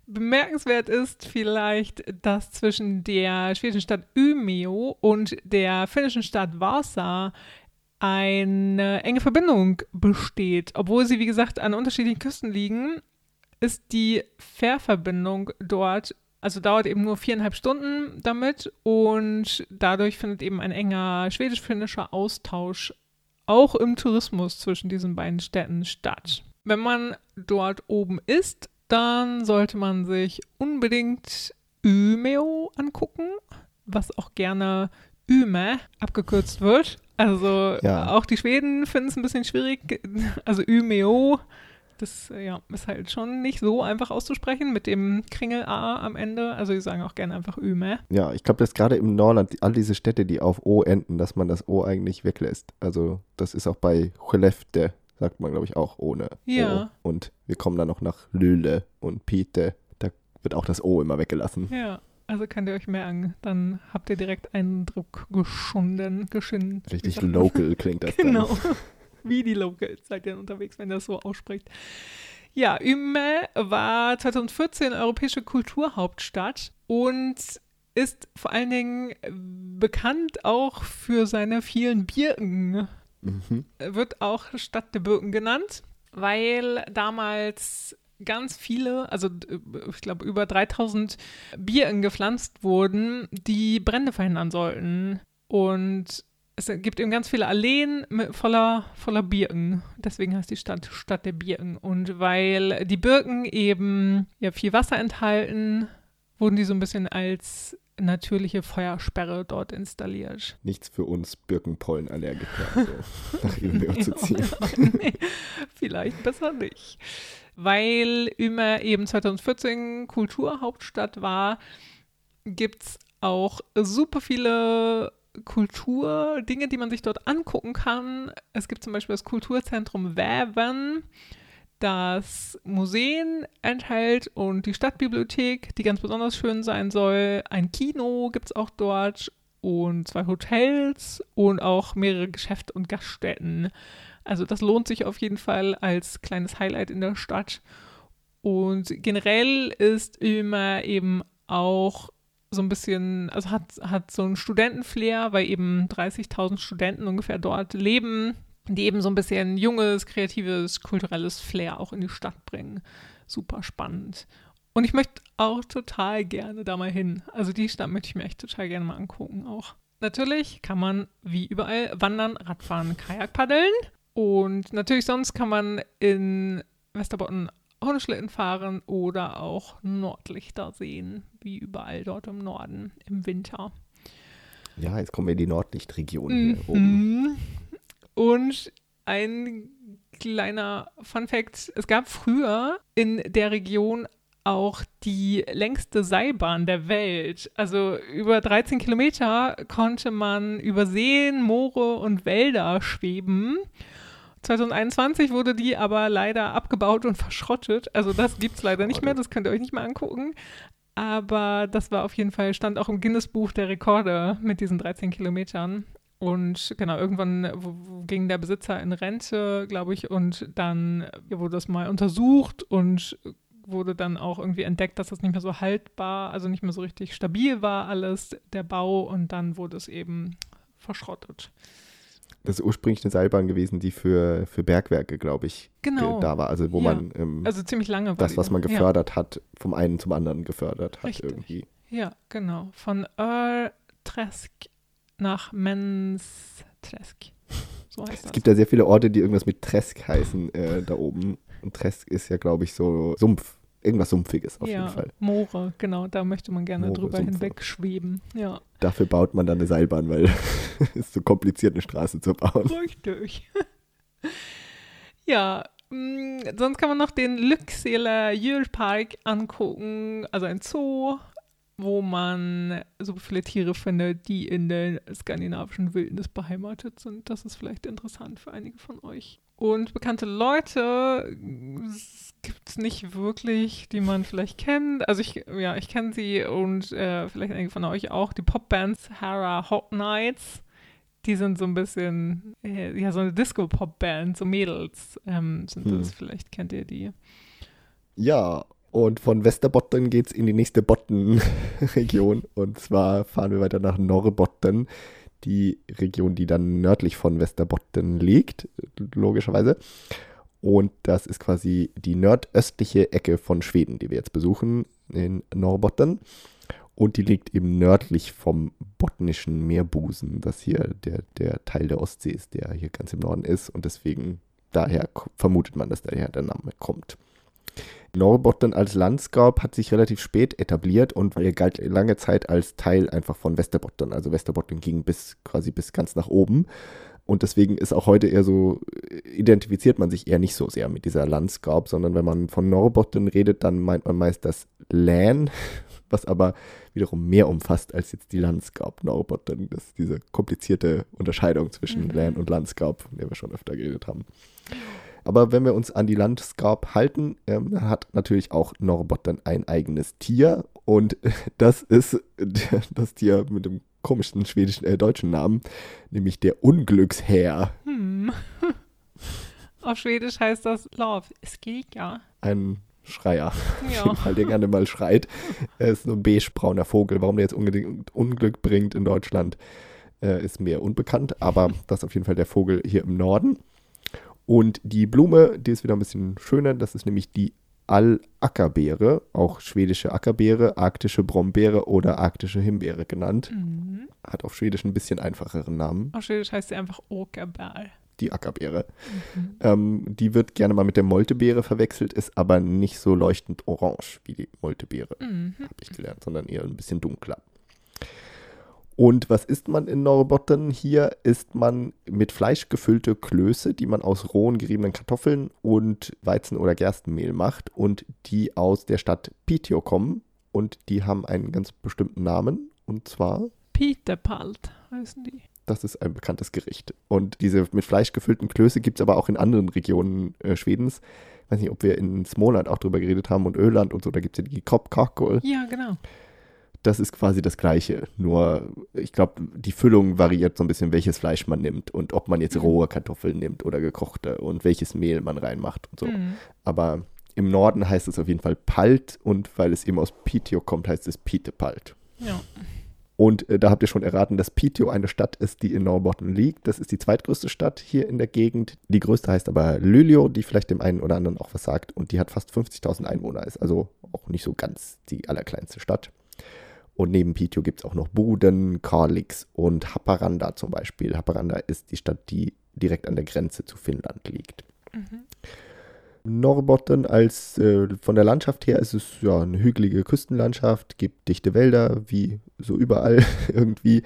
Bemerkenswert ist vielleicht, dass zwischen der schwedischen Stadt Umeå und der finnischen Stadt Vasa eine enge Verbindung besteht. Obwohl sie, wie gesagt, an unterschiedlichen Küsten liegen, ist die Fährverbindung dort, also dauert eben nur viereinhalb Stunden damit und dadurch findet eben ein enger schwedisch-finnischer Austausch auch im Tourismus zwischen diesen beiden Städten statt. Wenn man dort oben ist, dann sollte man sich unbedingt Umeå angucken, was auch gerne Yme abgekürzt wird. Also Ja. auch die Schweden finden es ein bisschen schwierig. Also Umeå, das äh, ja, ist halt schon nicht so einfach auszusprechen mit dem Kringel A am Ende. Also die sagen auch gerne einfach Yme. Ja, ich glaube, dass gerade im Norland all diese Städte, die auf O enden, dass man das O eigentlich weglässt. Also das ist auch bei Skellefteå, sagt man, glaube ich, auch ohne Ja. O. Und wir kommen dann noch nach Lüle und Pite. Da wird auch das O immer weggelassen. Ja, also könnt ihr euch merken, dann habt ihr direkt Eindruck geschunden, geschinden. Richtig local klingt das Genau. dann. Wie die Locals seid ihr unterwegs, wenn ihr das so ausspricht. Ja, Yme war 2014 europäische Kulturhauptstadt und ist vor allen Dingen bekannt auch für seine vielen Birken. Mhm. Wird auch Stadt der Birken genannt, weil damals ganz viele, also äh, ich glaube über 3000 Birken gepflanzt wurden, die Brände verhindern sollten. Und es gibt eben ganz viele Alleen mit, voller, voller Birken. Deswegen heißt die Stadt Stadt der Birken. Und weil die Birken eben ja viel Wasser enthalten, wurden die so ein bisschen als natürliche Feuersperre dort installiert. Nichts für uns Birkenpollenallergiker, so nach Umeå zu ziehen. nee, vielleicht besser nicht. Weil Yme eben 2014 Kulturhauptstadt war, gibt es auch super viele Kulturdinge, die man sich dort angucken kann. Es gibt zum Beispiel das Kulturzentrum Väven, das Museen enthält und die Stadtbibliothek, die ganz besonders schön sein soll. Ein Kino gibt es auch dort und zwei Hotels und auch mehrere Geschäfte und Gaststätten. Also das lohnt sich auf jeden Fall als kleines Highlight in der Stadt. Und generell ist Yme eben auch so ein bisschen, also hat, hat so ein Studentenflair, weil eben 30.000 Studenten ungefähr dort leben, die eben so ein bisschen junges, kreatives, kulturelles Flair auch in die Stadt bringen. Super spannend. Und ich möchte auch total gerne da mal hin. Also die Stadt möchte ich mir echt total gerne mal angucken auch. Natürlich kann man wie überall wandern, Radfahren, Kajak paddeln. Und natürlich sonst kann man in Westerbotten Hundeschlitten fahren oder auch Nordlichter sehen, wie überall dort im Norden im Winter. Ja, jetzt kommen wir in die Nordlichtregion hier oben. Mhm. Und ein kleiner Fun Fact: Es gab früher in der Region auch die längste Seilbahn der Welt. Also über 13 Kilometer konnte man über Seen, Moore und Wälder schweben. 2021 wurde die aber leider abgebaut und verschrottet. Also das gibt es leider nicht mehr, das könnt ihr euch nicht mehr angucken. Aber das war auf jeden Fall, stand auch im Guinness-Buch der Rekorde mit diesen 13 Kilometern. Und genau, irgendwann ging der Besitzer in Rente, glaube ich, und dann wurde das mal untersucht und wurde dann auch irgendwie entdeckt, dass das nicht mehr so haltbar, also nicht mehr so richtig stabil war alles, der Bau, und dann wurde es eben verschrottet. Das ist ursprünglich eine Seilbahn gewesen, die für, für Bergwerke, glaube ich, genau. da war. Also wo ja. man ähm, also ziemlich lange das, was man gefördert ja. hat, vom einen zum anderen gefördert hat Richtig. irgendwie. Ja, genau. Von Earl Tresk nach Menstresk. So heißt das. Es gibt ja sehr viele Orte, die irgendwas mit Tresk heißen äh, da oben. Und Tresk ist ja, glaube ich, so Sumpf irgendwas Sumpfiges auf ja, jeden Fall. Moore, genau, da möchte man gerne Moore, drüber Sumpfe. hinweg schweben. Ja. Dafür baut man dann eine Seilbahn, weil es ist so kompliziert, eine Straße zu bauen. Richtig. ja, mh, mm, sonst kann man noch den Lyckseler Jülpark angucken, also ein Zoo, wo man so viele Tiere findet, die in der skandinavischen Wildnis beheimatet sind. Das ist vielleicht interessant für einige von euch. Und bekannte Leute gibt es nicht wirklich, die man vielleicht kennt. Also ich, ja, ich kenne sie und äh, vielleicht einige von euch auch. Die Popbands Hara Hot Nights. Die sind so ein bisschen, äh, ja, so eine Disco-Pop-Band, so Mädels ähm, sind hm. das. Vielleicht kennt ihr die. Ja, und von Westerbotten geht es in die nächste Botten-Region. Und zwar fahren wir weiter nach Norrbotten die Region, die dann nördlich von Westerbotten liegt, logischerweise. Und das ist quasi die nordöstliche Ecke von Schweden, die wir jetzt besuchen, in Norrbotten. Und die liegt eben nördlich vom botnischen Meerbusen, das hier der, der Teil der Ostsee ist, der hier ganz im Norden ist. Und deswegen, daher vermutet man, dass daher der Name kommt. Norrbotten als Landskap hat sich relativ spät etabliert und er galt lange Zeit als Teil einfach von Westerbotten. Also Westerbotten ging bis quasi bis ganz nach oben. Und deswegen ist auch heute eher so, identifiziert man sich eher nicht so sehr mit dieser Landskap, sondern wenn man von Norrbotten redet, dann meint man meist das Län, was aber wiederum mehr umfasst als jetzt die Landskap Norrbotten. Das ist diese komplizierte Unterscheidung zwischen mhm. Län und Landskap, von der wir schon öfter geredet haben. Aber wenn wir uns an die Landskap halten, ähm, hat natürlich auch Norrbotten ein eigenes Tier. Und das ist das Tier mit dem komischen schwedischen, äh, deutschen Namen, nämlich der Unglücksherr. Hm. Auf Schwedisch heißt das Love Skika. Ein Schreier, ja. weil der gerne mal schreit. Er ist so ein beigebrauner Vogel. Warum der jetzt unbedingt Unglück bringt in Deutschland, äh, ist mir unbekannt. Aber das ist auf jeden Fall der Vogel hier im Norden. Und die Blume, die ist wieder ein bisschen schöner, das ist nämlich die All-Ackerbeere, auch schwedische Ackerbeere, arktische Brombeere oder arktische Himbeere genannt. Mhm. Hat auf Schwedisch ein bisschen einfacheren Namen. Auf Schwedisch heißt sie einfach Åkerbär. Die Ackerbeere. Mhm. Ähm, die wird gerne mal mit der Moltebeere verwechselt, ist aber nicht so leuchtend orange wie die Moltebeere, mhm. habe ich gelernt, sondern eher ein bisschen dunkler. Und was isst man in Norrbotten? Hier isst man mit Fleisch gefüllte Klöße, die man aus rohen geriebenen Kartoffeln und Weizen- oder Gerstenmehl macht und die aus der Stadt Piteå kommen. Und die haben einen ganz bestimmten Namen und zwar Pitepalt heißen die. Das ist ein bekanntes Gericht. Und diese mit Fleisch gefüllten Klöße gibt es aber auch in anderen Regionen äh, Schwedens. Ich weiß nicht, ob wir in Smoland auch drüber geredet haben und Öland und so, da gibt es ja die Kopkakol. Ja, genau das ist quasi das Gleiche. Nur, ich glaube, die Füllung variiert so ein bisschen, welches Fleisch man nimmt und ob man jetzt mhm. rohe Kartoffeln nimmt oder gekochte und welches Mehl man reinmacht und so. Mhm. Aber im Norden heißt es auf jeden Fall Palt und weil es eben aus Pitio kommt, heißt es Pitepalt. Ja. Und äh, da habt ihr schon erraten, dass Pitio eine Stadt ist, die in Norrbotten liegt. Das ist die zweitgrößte Stadt hier in der Gegend. Die größte heißt aber Luleå, die vielleicht dem einen oder anderen auch was sagt. Und die hat fast 50.000 Einwohner, ist also auch nicht so ganz die allerkleinste Stadt. Und neben Piteå gibt es auch noch Boden, Kalix und Haparanda zum Beispiel. Haparanda ist die Stadt, die direkt an der Grenze zu Finnland liegt. Mhm. Norrbotten als äh, von der Landschaft her ist es ja eine hügelige Küstenlandschaft, gibt dichte Wälder, wie so überall irgendwie.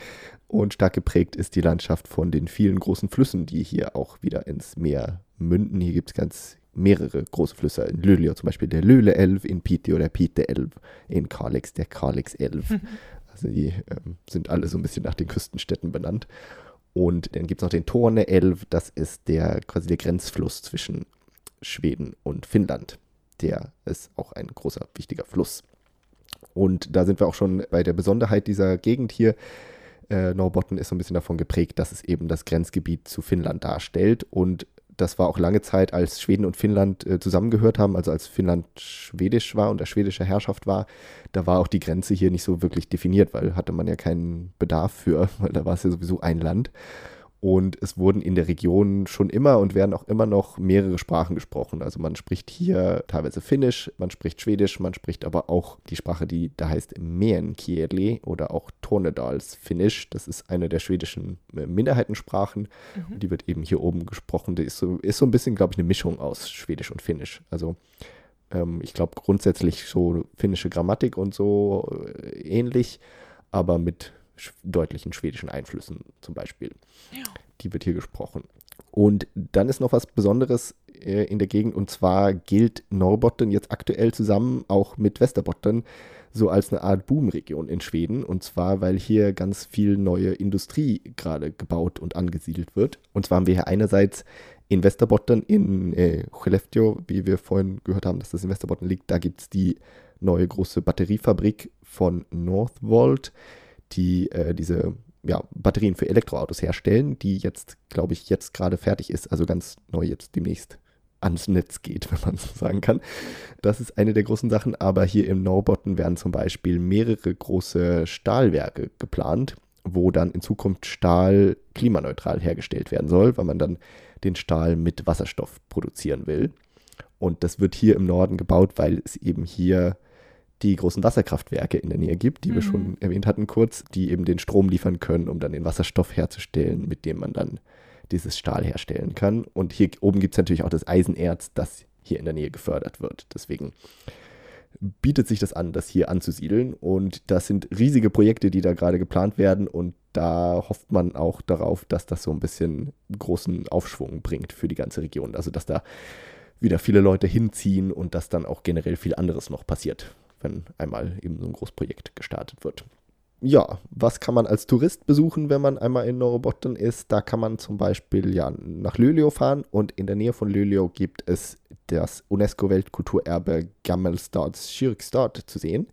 Und stark geprägt ist die Landschaft von den vielen großen Flüssen, die hier auch wieder ins Meer münden. Hier gibt es ganz mehrere große Flüsse. In Luleå zum Beispiel der Lüle-Elv, in Piteå der Pite-Elv, in Kalix der Kalix-Elv. Mhm. Also die ähm, sind alle so ein bisschen nach den Küstenstädten benannt. Und dann gibt es noch den Torne-Elv, das ist der quasi der Grenzfluss zwischen Schweden und Finnland. Der ist auch ein großer, wichtiger Fluss. Und da sind wir auch schon bei der Besonderheit dieser Gegend hier. äh, Norrbotten ist so ein bisschen davon geprägt, dass es eben das Grenzgebiet zu Finnland darstellt. Und das war auch lange Zeit, als Schweden und Finnland äh, zusammengehört haben, also als Finnland schwedisch war und der schwedische Herrschaft war, da war auch die Grenze hier nicht so wirklich definiert, weil hatte man ja keinen Bedarf für, weil da war es ja sowieso ein Land. Und es wurden in der Region schon immer und werden auch immer noch mehrere Sprachen gesprochen. Also man spricht hier teilweise Finnisch, man spricht Schwedisch, man spricht aber auch die Sprache, die da heißt Meänkieli oder auch Tornedals Finnisch. Das ist eine der schwedischen äh, Minderheitensprachen. Mhm. Die wird eben hier oben gesprochen. Die ist so, ist so ein bisschen, glaube ich, eine Mischung aus Schwedisch und Finnisch. Also ähm, ich glaube grundsätzlich so finnische Grammatik und so äh, ähnlich, aber mit deutlichen schwedischen Einflüssen zum Beispiel. Die wird hier gesprochen. Und dann ist noch was Besonderes äh, in der Gegend und zwar gilt Norrbotten jetzt aktuell zusammen auch mit Västerbotten so als eine Art Boomregion in Schweden. Und zwar, weil hier ganz viel neue Industrie gerade gebaut und angesiedelt wird. Und zwar haben wir hier einerseits in Västerbotten, in äh, Skellefteå, wie wir vorhin gehört haben, dass das in Västerbotten liegt, da gibt es die neue große Batteriefabrik von Northvolt die äh, diese ja, Batterien für Elektroautos herstellen, die jetzt, glaube ich, jetzt gerade fertig ist, also ganz neu jetzt demnächst ans Netz geht, wenn man so sagen kann. Das ist eine der großen Sachen, aber hier im Norbotten werden zum Beispiel mehrere große Stahlwerke geplant, wo dann in Zukunft Stahl klimaneutral hergestellt werden soll, weil man dann den Stahl mit Wasserstoff produzieren will. Und das wird hier im Norden gebaut, weil es eben hier die großen Wasserkraftwerke in der Nähe gibt, die mhm. wir schon erwähnt hatten kurz, die eben den Strom liefern können, um dann den Wasserstoff herzustellen, mit dem man dann dieses Stahl herstellen kann. Und hier oben gibt es natürlich auch das Eisenerz, das hier in der Nähe gefördert wird. Deswegen bietet sich das an, das hier anzusiedeln. Und das sind riesige Projekte, die da gerade geplant werden. Und da hofft man auch darauf, dass das so ein bisschen großen Aufschwung bringt für die ganze Region. Also dass da wieder viele Leute hinziehen und dass dann auch generell viel anderes noch passiert wenn einmal eben so ein Großprojekt gestartet wird. Ja, was kann man als Tourist besuchen, wenn man einmal in Norrbotten ist? Da kann man zum Beispiel ja nach Luleå fahren und in der Nähe von Luleå gibt es das UNESCO-Weltkulturerbe Gammelstads Kyrkstad zu sehen.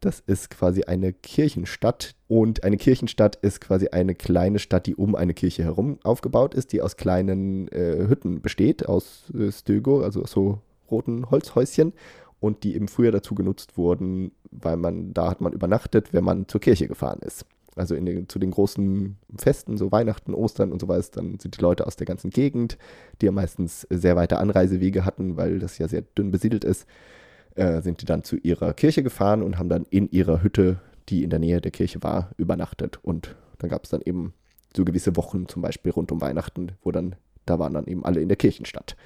Das ist quasi eine Kirchenstadt und eine Kirchenstadt ist quasi eine kleine Stadt, die um eine Kirche herum aufgebaut ist, die aus kleinen äh, Hütten besteht, aus äh, Stögo, also so roten Holzhäuschen und die im Frühjahr dazu genutzt wurden, weil man, da hat man übernachtet, wenn man zur Kirche gefahren ist. Also den, zu den großen Festen, so Weihnachten, Ostern und so weiter, dann sind die Leute aus der ganzen Gegend, die ja meistens sehr weite Anreisewege hatten, weil das ja sehr dünn besiedelt ist, äh, sind die dann zu ihrer Kirche gefahren und haben dann in ihrer Hütte, die in der Nähe der Kirche war, übernachtet. Und dann gab es dann eben so gewisse Wochen, zum Beispiel rund um Weihnachten, wo dann, da waren dann eben alle in der Kirchenstadt.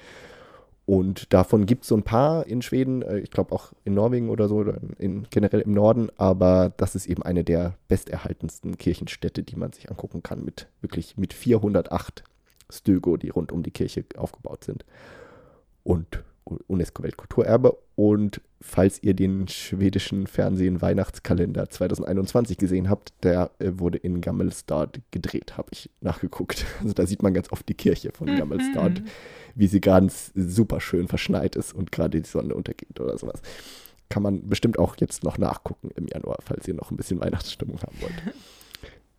Und davon gibt es so ein paar in Schweden, äh, ich glaube auch in Norwegen oder so, in, generell im Norden, aber das ist eben eine der besterhaltensten Kirchenstädte, die man sich angucken kann, mit wirklich mit 408 Stögo, die rund um die Kirche aufgebaut sind. Und UNESCO-Weltkulturerbe. Und falls ihr den schwedischen Fernsehen Weihnachtskalender 2021 gesehen habt, der äh, wurde in Gammelstad gedreht, habe ich nachgeguckt. Also da sieht man ganz oft die Kirche von mhm. Gammelstad, wie sie ganz super schön verschneit ist und gerade die Sonne untergeht oder sowas. Kann man bestimmt auch jetzt noch nachgucken im Januar, falls ihr noch ein bisschen Weihnachtsstimmung haben wollt.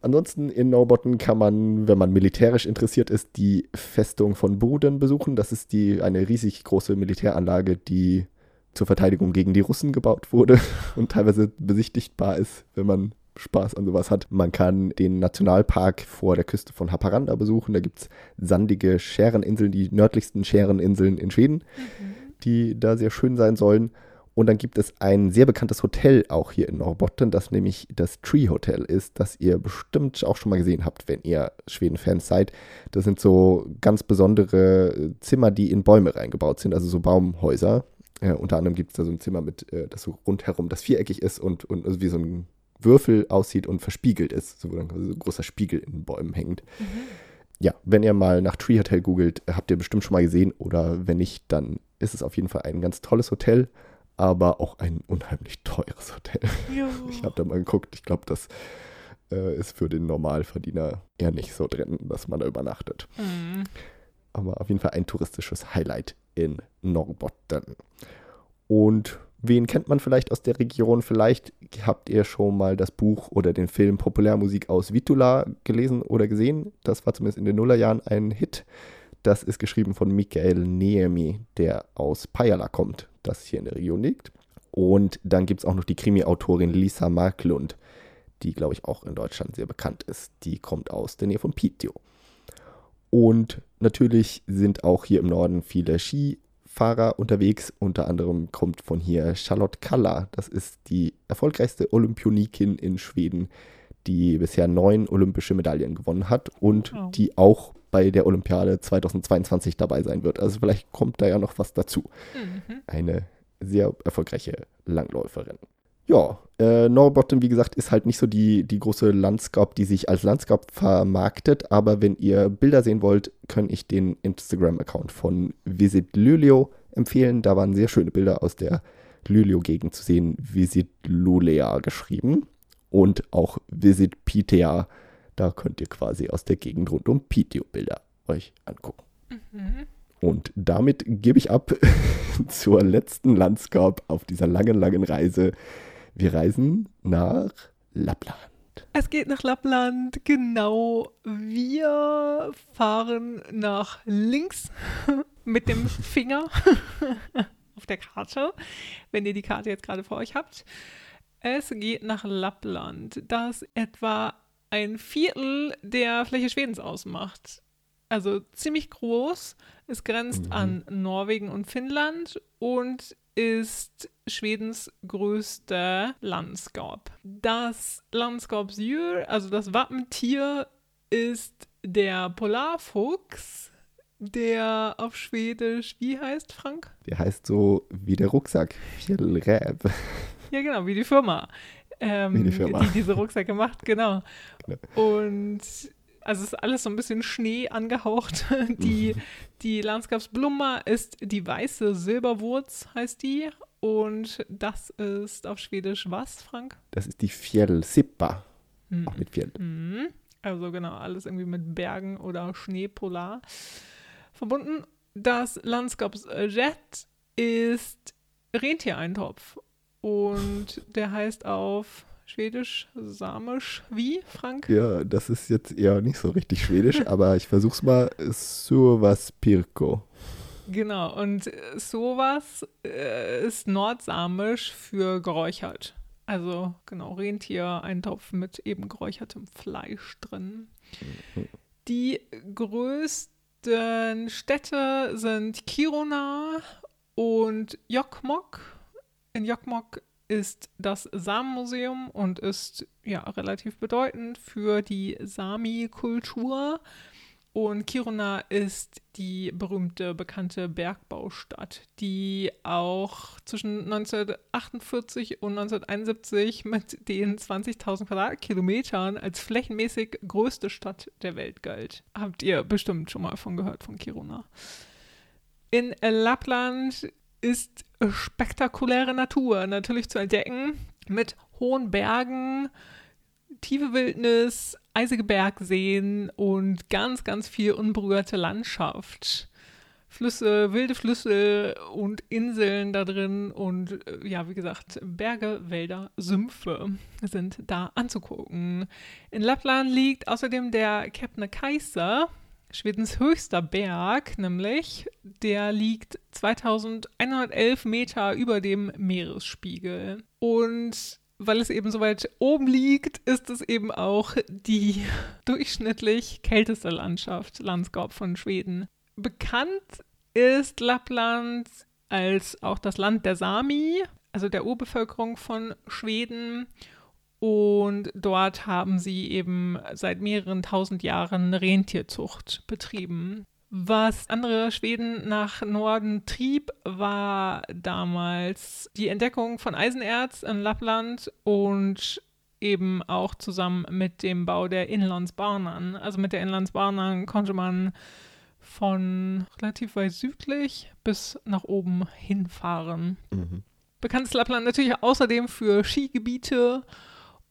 Ansonsten in Norbotten kann man, wenn man militärisch interessiert ist, die Festung von Boden besuchen. Das ist die, eine riesig große Militäranlage, die zur Verteidigung gegen die Russen gebaut wurde und teilweise besichtigbar ist, wenn man Spaß an sowas hat. Man kann den Nationalpark vor der Küste von Haparanda besuchen. Da gibt es sandige Schäreninseln, die nördlichsten Schäreninseln in Schweden, mhm. die da sehr schön sein sollen. Und dann gibt es ein sehr bekanntes Hotel auch hier in Norrbotten, das nämlich das Tree Hotel ist, das ihr bestimmt auch schon mal gesehen habt, wenn ihr Schweden-Fans seid. Das sind so ganz besondere Zimmer, die in Bäume reingebaut sind, also so Baumhäuser. Äh, unter anderem gibt es da so ein Zimmer mit, äh, das so rundherum das viereckig ist und, und also wie so ein Würfel aussieht und verspiegelt ist, so, wo dann so ein großer Spiegel in den Bäumen hängt. Mhm. Ja, wenn ihr mal nach Tree Hotel googelt, habt ihr bestimmt schon mal gesehen oder wenn nicht, dann ist es auf jeden Fall ein ganz tolles Hotel aber auch ein unheimlich teures Hotel. Jo. Ich habe da mal geguckt, ich glaube, das äh, ist für den Normalverdiener eher nicht so drin, dass man da übernachtet. Mhm. Aber auf jeden Fall ein touristisches Highlight in Norrbotten. Und Wen kennt man vielleicht aus der Region? Vielleicht habt ihr schon mal das Buch oder den Film Populärmusik aus Vitula gelesen oder gesehen. Das war zumindest in den Nullerjahren ein Hit. Das ist geschrieben von Michael Niemi, der aus Pajala kommt, das hier in der Region liegt. Und dann gibt es auch noch die Krimi-Autorin Lisa Marklund, die, glaube ich, auch in Deutschland sehr bekannt ist. Die kommt aus der Nähe von Piteå. Und natürlich sind auch hier im Norden viele Skifahrer unterwegs. Unter anderem kommt von hier Charlotte Kalla. Das ist die erfolgreichste Olympionikin in Schweden, die bisher neun olympische Medaillen gewonnen hat und oh. die auch bei der Olympiade 2022 dabei sein wird. Also vielleicht kommt da ja noch was dazu. Mhm. Eine sehr erfolgreiche Langläuferin. Ja, äh, Norrbotten, wie gesagt, ist halt nicht so die, die große Landscape, die sich als Landscape vermarktet. Aber wenn ihr Bilder sehen wollt, kann ich den Instagram-Account von Visit Luleå empfehlen. Da waren sehr schöne Bilder aus der Luleå-Gegend zu sehen. Visit Lulea geschrieben. Und auch Visit Pitea. Da könnt ihr quasi aus der Gegend rund um Piteå Bilder euch angucken. Mhm. Und damit gebe ich ab zur letzten Landscape auf dieser langen, langen Reise wir reisen nach Lappland. Es geht nach Lappland, genau. Wir fahren nach links mit dem Finger auf der Karte, wenn ihr die Karte jetzt gerade vor euch habt. Es geht nach Lappland, das etwa ein Viertel der Fläche Schwedens ausmacht. Also ziemlich groß. Es grenzt mhm. an Norwegen und Finnland und ist Schwedens größter Landskap. Das Landskapsdjur, also das Wappentier, ist der Polarfuchs, der auf Schwedisch, wie heißt Frank? Der heißt so wie der Rucksack. Ja, genau, wie die Firma. Ähm, wie die Firma. Die diese Rucksäcke macht, genau. Genau. Und also ist alles so ein bisschen Schnee angehaucht. Die, mhm. die Landskapsblumma ist die weiße Silberwurz, heißt die. Und das ist auf Schwedisch was, Frank? Das ist die Fjällsippa. Mhm. Auch mit Fjell. Mhm. Also genau, alles irgendwie mit Bergen oder Schneepolar verbunden. Das Landskapsjet ist Rentiereintopf. Und der heißt auf Schwedisch, Samisch, wie, Frank? Ja, das ist jetzt eher nicht so richtig Schwedisch, aber ich versuch's mal. Survas Pirko. Genau, und sowas äh, ist nordsamisch für geräuchert. Also genau, Rentier, ein Topf mit eben geräuchertem Fleisch drin. Mhm. Die größten Städte sind Kiruna und Jokmok. In Jokmok ist das Samenmuseum und ist ja relativ bedeutend für die Sami-Kultur. Und Kiruna ist die berühmte, bekannte Bergbaustadt, die auch zwischen 1948 und 1971 mit den 20.000 Quadratkilometern als flächenmäßig größte Stadt der Welt galt. Habt ihr bestimmt schon mal von gehört, von Kiruna. In Lappland ist spektakuläre Natur natürlich zu entdecken mit hohen Bergen, tiefe Wildnis, eisige Bergseen und ganz, ganz viel unberührte Landschaft. Flüsse, wilde Flüsse und Inseln da drin und äh, ja, wie gesagt, Berge, Wälder, Sümpfe sind da anzugucken. In Lappland liegt außerdem der Kebnekaise, Schwedens höchster Berg, nämlich, der liegt 2111 Meter über dem Meeresspiegel. Und weil es eben so weit oben liegt, ist es eben auch die durchschnittlich kälteste Landschaft, Landskap von Schweden. Bekannt ist Lappland als auch das Land der Sami, also der Urbevölkerung von Schweden. Und dort haben sie eben seit mehreren tausend Jahren Rentierzucht betrieben. Was andere Schweden nach Norden trieb, war damals die Entdeckung von Eisenerz in Lappland und eben auch zusammen mit dem Bau der Inlandsbanan. Also mit der Inlandsbanan konnte man von relativ weit südlich bis nach oben hinfahren. Mhm. Bekannt ist Lappland natürlich außerdem für Skigebiete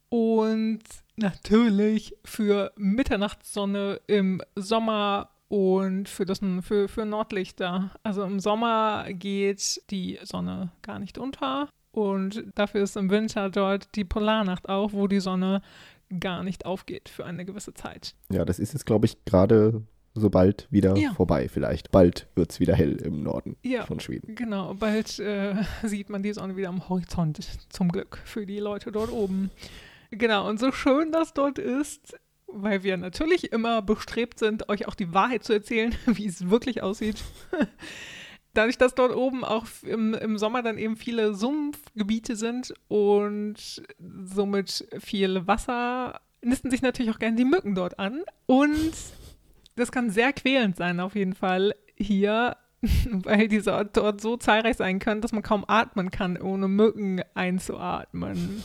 und natürlich für Mitternachtssonne im Sommer und für, das, für, für Nordlichter. Also im Sommer geht die Sonne gar nicht unter Und dafür ist im Winter dort die Polarnacht auch, wo die Sonne gar nicht aufgeht für eine gewisse Zeit. Ja, das ist jetzt, glaube ich, gerade so bald wieder Ja. vorbei vielleicht. Bald wird es wieder hell im Norden Ja. von Schweden. Genau, bald äh, sieht man die Sonne wieder am Horizont, zum Glück für die Leute dort oben. Genau, und so schön das dort ist, weil wir natürlich immer bestrebt sind, euch auch die Wahrheit zu erzählen, wie es wirklich aussieht. Dadurch, dass dort oben auch im, im Sommer dann eben viele Sumpfgebiete sind und somit viel Wasser, nisten sich natürlich auch gerne die Mücken dort an. Und das kann sehr quälend sein, auf jeden Fall hier, weil die dort so zahlreich sein können, dass man kaum atmen kann, ohne Mücken einzuatmen.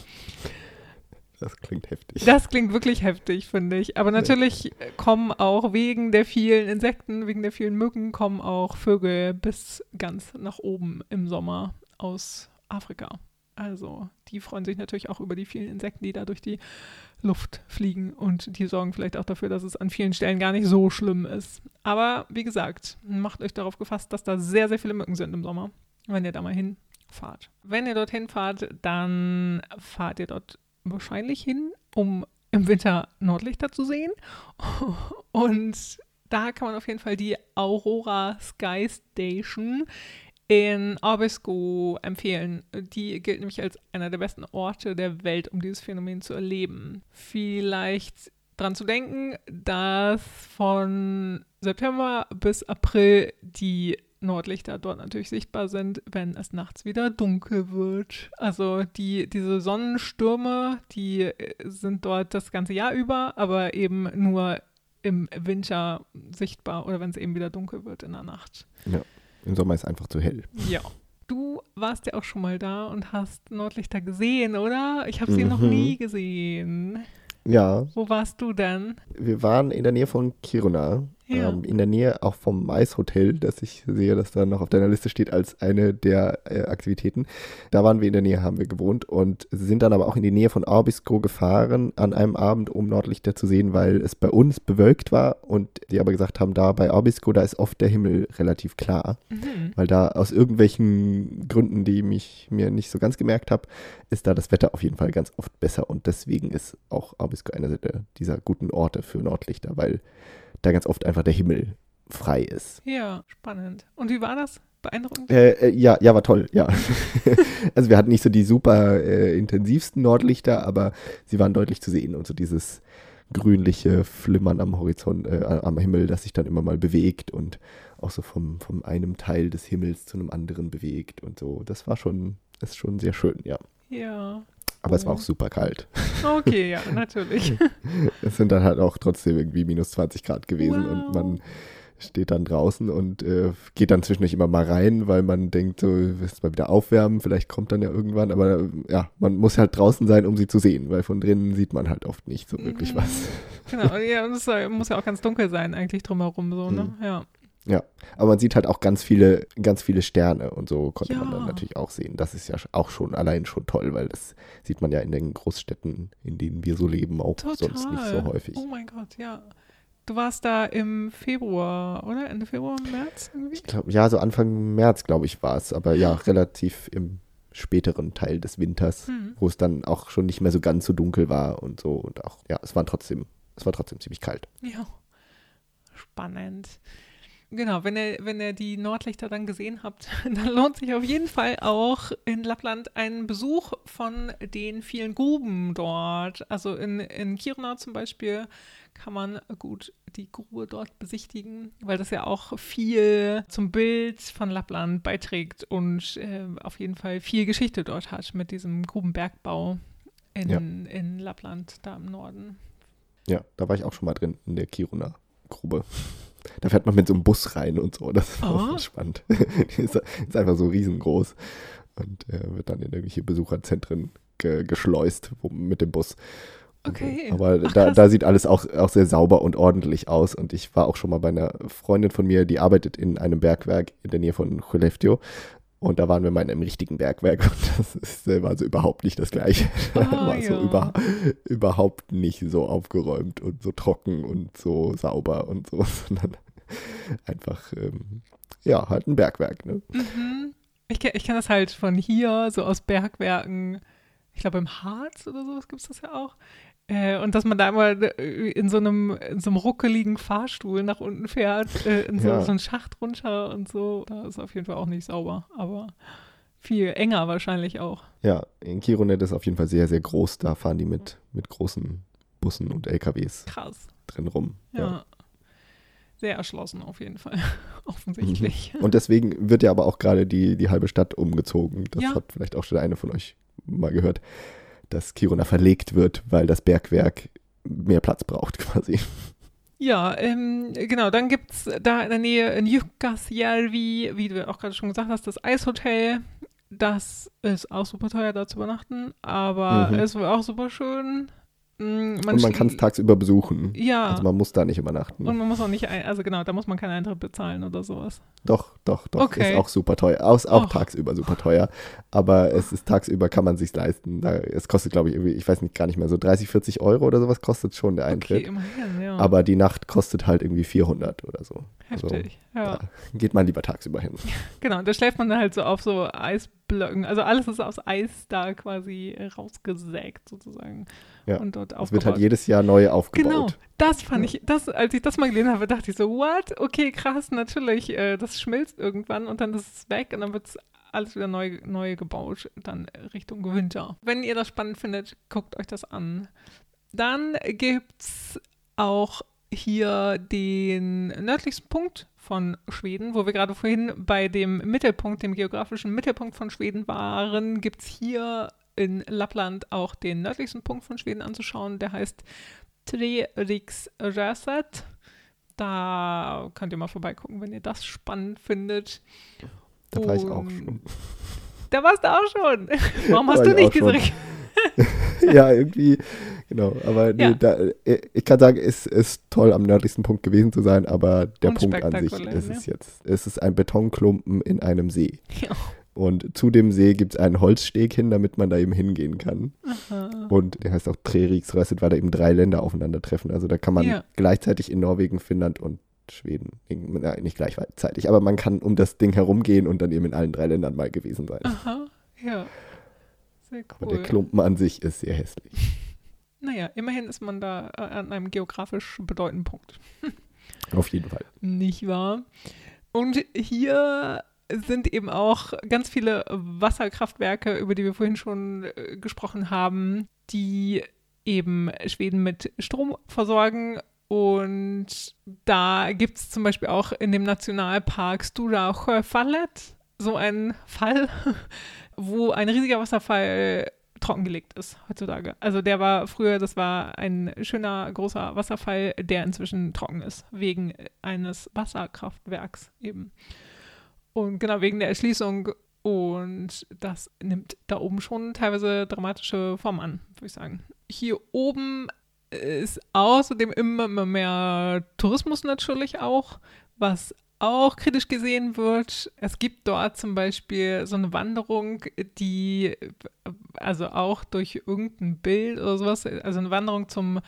Das klingt heftig. Das klingt wirklich heftig, finde ich. Aber natürlich kommen auch wegen der vielen Insekten, wegen der vielen Mücken, kommen auch Vögel bis ganz nach oben im Sommer aus Afrika. Also die freuen sich natürlich auch über die vielen Insekten, die da durch die Luft fliegen und die sorgen vielleicht auch dafür, dass es an vielen Stellen gar nicht so schlimm ist. Aber wie gesagt, macht euch darauf gefasst, dass da sehr, sehr viele Mücken sind im Sommer, wenn ihr da mal hinfahrt. Wenn ihr dorthin fahrt, dann fahrt ihr dort wahrscheinlich hin, um im Winter Nordlichter zu sehen. Und da kann man auf jeden Fall die Aurora Sky Station in Abisko empfehlen. Die gilt nämlich als einer der besten Orte der Welt, um dieses Phänomen zu erleben. Vielleicht dran zu denken, dass von September bis April die Nordlichter dort natürlich sichtbar sind, wenn es nachts wieder dunkel wird. Also die, diese Sonnenstürme, die äh, sind dort das ganze Jahr über, aber eben nur im Winter sichtbar oder wenn es eben wieder dunkel wird in der Nacht. Im Sommer ist einfach zu hell. Ja. Du warst ja auch schon mal da und hast Nordlichter gesehen, oder? Ich habe sie noch Mhm. nie gesehen. Ja, Wo warst du denn? wir waren in der Nähe von Kiruna. Ja. Ähm, in der Nähe auch vom Eishotel, das ich sehe, das da noch auf deiner Liste steht als eine der äh, Aktivitäten. Da waren wir in der Nähe, haben wir gewohnt und sind dann aber auch in die Nähe von Abisko gefahren an einem Abend, um Nordlichter zu sehen, weil es bei uns bewölkt war und die aber gesagt haben, da bei Abisko, da ist oft der Himmel relativ klar. Mhm. weil da aus irgendwelchen Gründen, die ich mir nicht so ganz gemerkt habe, ist da das Wetter auf jeden Fall ganz oft besser und deswegen ist auch Abisko einer der, dieser guten Orte für Nordlichter, weil da ganz oft einfach der Himmel frei ist. Ja, spannend. Und wie war das? Beeindruckend? Äh, äh, ja, ja, war toll, ja. also wir hatten nicht so die super äh, intensivsten Nordlichter, aber sie waren deutlich zu sehen und so dieses grünliche Flimmern am Horizont, äh, am Himmel, das sich dann immer mal bewegt und auch so vom, vom einem Teil des Himmels zu einem anderen bewegt und so. Das war schon, das ist schon sehr schön, ja. Ja. Aber es war auch super kalt. Okay, ja, natürlich. Es sind dann halt auch trotzdem irgendwie minus 20 Grad gewesen Wow. und man steht dann draußen und äh, geht dann zwischendurch immer mal rein, weil man denkt, so, willst mal wieder aufwärmen, vielleicht kommt dann ja irgendwann, aber ja, man muss halt draußen sein, um sie zu sehen, weil von drinnen sieht man halt oft nicht so wirklich Mhm. was. Genau, ja, und es muss ja auch ganz dunkel sein, eigentlich drumherum, so, ne? Mhm. Ja. Aber man sieht halt auch ganz viele, ganz viele Sterne und so konnte man Ja. dann natürlich auch sehen. Das ist ja auch schon allein schon toll, weil das sieht man ja in den Großstädten, in denen wir so leben, auch Total. sonst nicht so häufig. Oh mein Gott, ja. Du warst da im Februar, oder? Ende Februar, März irgendwie? Ich glaube, ja, so Anfang März, glaube ich, war es, aber ja, relativ im späteren Teil des Winters, Hm. wo es dann auch schon nicht mehr so ganz so dunkel war und so und auch, ja, es war trotzdem, es war trotzdem ziemlich kalt. Ja. Spannend. Genau, wenn ihr, wenn ihr die Nordlichter dann gesehen habt, dann lohnt sich auf jeden Fall auch in Lappland ein Besuch von den vielen Gruben dort. Also in, in Kiruna zum Beispiel kann man gut die Grube dort besichtigen, weil das ja auch viel zum Bild von Lappland beiträgt und äh, auf jeden Fall viel Geschichte dort hat mit diesem Grubenbergbau in, Ja. in Lappland, da im Norden. Ja, da war ich auch schon mal drin in der Kiruna-Grube. Da fährt man mit so einem Bus rein und so, das auch Oh. ganz spannend. Ist, ist einfach so riesengroß und äh, wird dann in irgendwelche Besucherzentren ge geschleust wo, mit dem Bus. So. Okay. Aber Ach, da, da sieht alles auch, auch sehr sauber und ordentlich aus. Und ich war auch schon mal bei einer Freundin von mir, die arbeitet in einem Bergwerk in der Nähe von Chuleftiu. Und da waren wir mal in einem richtigen Bergwerk und das ist, äh, war so überhaupt nicht das gleiche. Ah, war so ja. über, überhaupt nicht so aufgeräumt und so trocken und so sauber und so, sondern einfach, ähm, ja, halt ein Bergwerk. Ne? Mhm. Ich, ich kenne das halt von hier, so aus Bergwerken. Ich glaube, im Harz oder sowas gibt es das ja auch. Äh, und dass man da immer äh, in so einem, in so einem ruckeligen Fahrstuhl nach unten fährt, äh, in so, Ja. so einen Schacht runter und so. Da ist auf jeden Fall auch nicht sauber, aber viel enger wahrscheinlich auch. Ja, in Kironet ist auf jeden Fall sehr, sehr groß. Da fahren die mit, mit großen Bussen und LKWs Krass. drin rum. Ja. Sehr erschlossen auf jeden Fall. Offensichtlich. Und deswegen wird ja aber auch gerade die, die halbe Stadt umgezogen. Das Ja. hat vielleicht auch schon eine von euch mal gehört, dass Kiruna verlegt wird, weil das Bergwerk mehr Platz braucht quasi. Ja, ähm, genau, dann gibt es da in der Nähe in Jukkasjärvi, wie du auch gerade schon gesagt hast, das Eishotel. Das ist auch super teuer, da zu übernachten, aber Mhm. ist wohl auch super schön. Mm, und man kann es tagsüber besuchen. Ja, Also man muss da nicht übernachten. und man muss auch nicht, ein, also genau, da muss man keinen Eintritt bezahlen oder sowas. Doch, doch, doch. Okay. Ist auch super teuer. Aus, auch Och. tagsüber super teuer. Aber es ist tagsüber kann man sich leisten. Da, es kostet, glaube ich, irgendwie, ich weiß nicht, gar nicht mehr so 30, 40 Euro oder sowas kostet schon der Okay, Eintritt. immerhin, ja. Aber die Nacht kostet halt irgendwie 400 oder so. Heftig, ja. ja. Geht man lieber tagsüber hin. Genau, da schläft man dann halt so auf so Eisblöcken. Also alles ist aus Eis da quasi rausgesägt sozusagen. Ja, Und dort Es aufgebaut. wird halt jedes Jahr neu Genau, aufgebaut. das fand Ja. ich, das, als ich das mal gelesen habe, dachte ich so, what? Okay, krass, natürlich, äh, das schmilzt irgendwann und dann ist es weg und dann wird es alles wieder neu, neu gebaut, dann Richtung Winter. Wenn ihr das spannend findet, guckt euch das an. Dann gibt es auch hier den nördlichsten Punkt von Schweden, wo wir gerade vorhin bei dem Mittelpunkt, dem geografischen Mittelpunkt von Schweden waren, gibt es hier in Lappland auch den nördlichsten Punkt von Schweden anzuschauen. Der heißt Treriksröset. Da könnt ihr mal vorbeigucken, wenn ihr das spannend findet. Da war ich auch schon. Da warst du auch schon. Warum hast du ich nicht diese ja, irgendwie, genau. Aber nee, Ja. da, äh, ich kann sagen, es ist toll, am nördlichsten Punkt gewesen zu sein, aber der Punkt an sich ist ne? es jetzt. Es ist ein Betonklumpen in einem See. Ja. Und zu dem See gibt es einen Holzsteg hin, damit man da eben hingehen kann. Aha. Und der heißt auch Treriksröset, weil da eben drei Länder aufeinandertreffen. Also da kann man Ja. gleichzeitig in Norwegen, Finnland und Schweden, nein, nicht gleichzeitig, aber man kann um das Ding herumgehen und dann eben in allen drei Ländern mal gewesen sein. Aha, ja. Sehr Aber der cool. Klumpen an sich ist sehr hässlich. Naja, immerhin ist man da äh, an einem geografisch bedeutenden Punkt. Auf jeden Fall. Nicht wahr? Und hier sind eben auch ganz viele Wasserkraftwerke, über die wir vorhin schon äh, gesprochen haben, die eben Schweden mit Strom versorgen. Und da gibt es zum Beispiel auch in dem Nationalpark Stura Sjöfallet so einen Fall, wo ein riesiger Wasserfall trockengelegt ist heutzutage. Also der war früher, das war ein schöner großer Wasserfall, der inzwischen trocken ist, wegen eines Wasserkraftwerks eben. Und genau wegen der Erschließung. Und das nimmt da oben schon teilweise dramatische Formen an, würde ich sagen. Hier oben ist außerdem immer mehr Tourismus natürlich auch, was auch kritisch gesehen wird. Es gibt dort zum Beispiel so eine Wanderung, die also auch durch irgendein Bild oder sowas, also eine Wanderung zum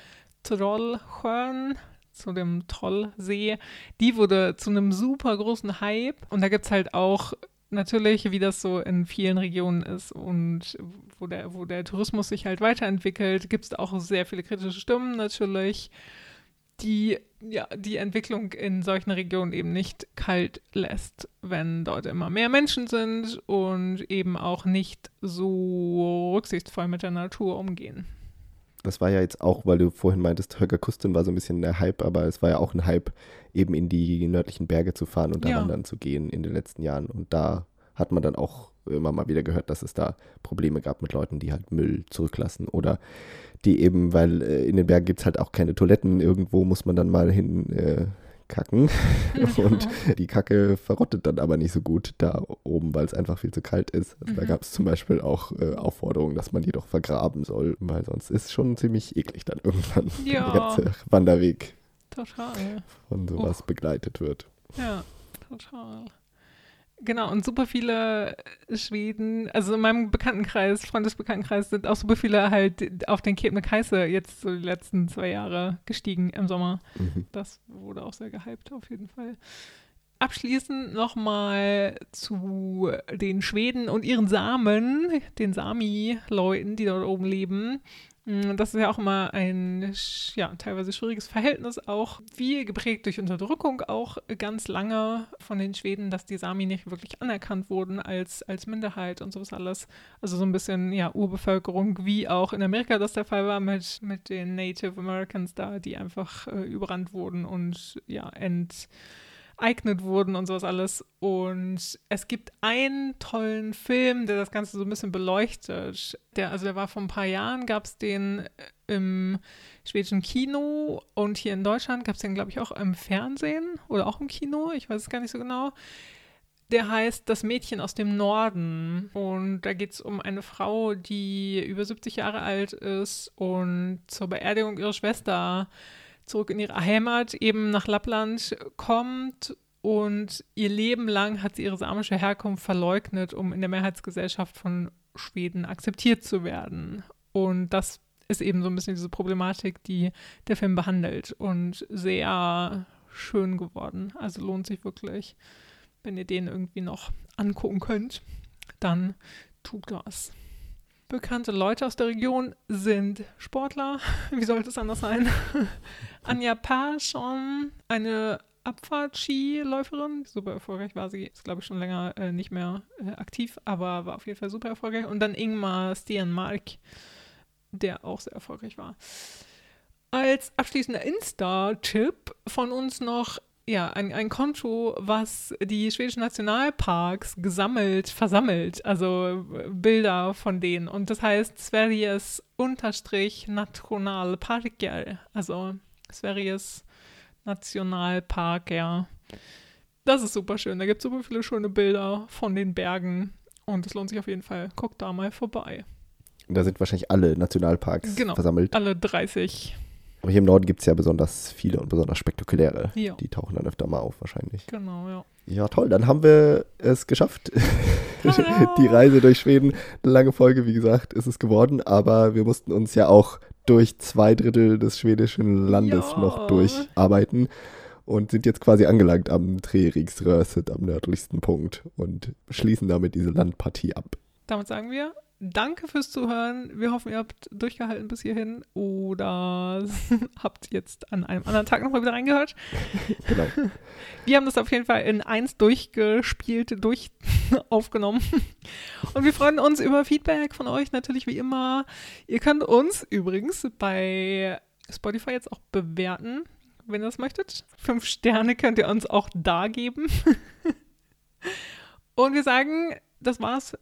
Trollsjön, zu dem Trollsee, die wurde zu einem super großen Hype. Und da gibt es halt auch natürlich, wie das so in vielen Regionen ist und wo der, wo der Tourismus sich halt weiterentwickelt, gibt es auch sehr viele kritische Stimmen natürlich, die ja, die Entwicklung in solchen Regionen eben nicht kalt lässt, wenn dort immer mehr Menschen sind und eben auch nicht so rücksichtsvoll mit der Natur umgehen. Das war ja jetzt auch, weil du vorhin meintest, Holger Kusten war so ein bisschen der Hype, aber es war ja auch ein Hype, eben in die nördlichen Berge zu fahren und da Ja. wandern zu gehen in den letzten Jahren. Und da hat man dann auch immer mal wieder gehört, dass es da Probleme gab mit Leuten, die halt Müll zurücklassen oder die eben, weil äh, in den Bergen gibt es halt auch keine Toiletten, irgendwo muss man dann mal hin äh, kacken und die Kacke verrottet dann aber nicht so gut da oben, weil es einfach viel zu kalt ist. Also Da Mhm. gab es zum Beispiel auch äh, Aufforderungen, dass man die doch vergraben soll, weil sonst ist es schon ziemlich eklig dann irgendwann, Ja. der ganze Wanderweg Total. von sowas begleitet wird. Ja, total. Genau, und super viele Schweden, also in meinem Bekanntenkreis, Freundesbekanntenkreis, sind auch super viele halt auf den Kebnekaise jetzt so die letzten zwei Jahre gestiegen im Sommer. Mhm. Das wurde auch sehr gehypt auf jeden Fall. abschließend nochmal zu den Schweden und ihren Samen, den Sami-Leuten, die dort oben leben. Mm, das ist ja auch immer ein ja, teilweise schwieriges Verhältnis, auch wie geprägt durch Unterdrückung auch ganz lange von den Schweden, dass die Sami nicht wirklich anerkannt wurden als, als Minderheit und sowas alles. Also so ein bisschen ja, Urbevölkerung, wie auch in Amerika das der Fall war mit, mit den Native Americans da, die einfach äh, überrannt wurden und ja, ent enteignet wurden und sowas alles. Und es gibt einen tollen Film, der das Ganze so ein bisschen beleuchtet. Der, also der war vor ein paar Jahren, gab es den äh, im schwedischen Kino und hier in Deutschland gab es den, glaube ich, auch im Fernsehen oder auch im Kino. Ich weiß es gar nicht so genau. Der heißt Das Mädchen aus dem Norden. Und da geht es um eine Frau, die über 70 Jahre alt ist und zur Beerdigung ihrer Schwester zurück in ihre Heimat, eben nach Lappland kommt und ihr Leben lang hat sie ihre samische Herkunft verleugnet, um in der Mehrheitsgesellschaft von Schweden akzeptiert zu werden. Und das ist eben so ein bisschen diese Problematik, die der Film behandelt und sehr schön geworden. Also lohnt sich wirklich, wenn ihr den irgendwie noch angucken könnt, dann tut das bekannte Leute aus der Region sind Sportler. Wie sollte es anders sein? Anja Paschon, eine Abfahrt-Skiläuferin. Super erfolgreich war sie. Ist, glaube ich, schon länger äh, nicht mehr äh, aktiv, aber war auf jeden Fall super erfolgreich. Und dann Ingmar Stienmark, der auch sehr erfolgreich war. Als abschließender Insta-Tipp von uns noch ja, ein, ein Konto, was die schwedischen Nationalparks gesammelt, versammelt, also äh, Bilder von denen. Und das heißt Sveriges Unterstrich Nationalparker, also Sveriges Nationalparker. Das ist super schön. Da gibt es super viele schöne Bilder von den Bergen. Und es lohnt sich auf jeden Fall. Guckt da mal vorbei. Da sind wahrscheinlich alle Nationalparks genau, versammelt. Alle 30 aber hier im Norden gibt es ja besonders viele und besonders spektakuläre. Ja. Die tauchen dann öfter mal auf wahrscheinlich. Genau, ja. Ja, toll. Dann haben wir es geschafft. die Reise durch Schweden. Eine lange Folge, wie gesagt, ist es geworden. Aber wir mussten uns ja auch durch zwei Drittel des schwedischen Landes ja. noch durcharbeiten und sind jetzt quasi angelangt am Treriksröset, am nördlichsten Punkt und schließen damit diese Landpartie ab. Damit sagen wir danke fürs Zuhören. Wir hoffen, ihr habt durchgehalten bis hierhin oder habt jetzt an einem anderen Tag nochmal wieder reingehört. Genau. Wir haben das auf jeden Fall in eins durchgespielt, durch aufgenommen. Und wir freuen uns über Feedback von euch natürlich wie immer. Ihr könnt uns übrigens bei Spotify jetzt auch bewerten, wenn ihr das möchtet. Fünf Sterne könnt ihr uns auch da geben. Und wir sagen, das war's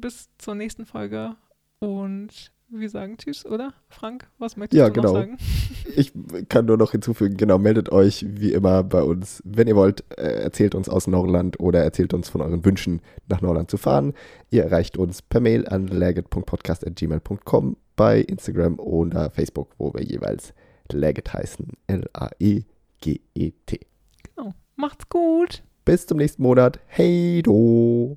bis zur nächsten Folge und wir sagen Tschüss, oder? Frank, was möchtest ja, du genau. noch sagen? Ich kann nur noch hinzufügen, genau, meldet euch wie immer bei uns. Wenn ihr wollt, äh, erzählt uns aus Norland oder erzählt uns von euren Wünschen, nach Norland zu fahren. Ihr erreicht uns per Mail an laget.podcast.gmail.com bei Instagram oder Facebook, wo wir jeweils Laget heißen. L-A-E-G-E-T. Genau. Macht's gut. Bis zum nächsten Monat. Hey do.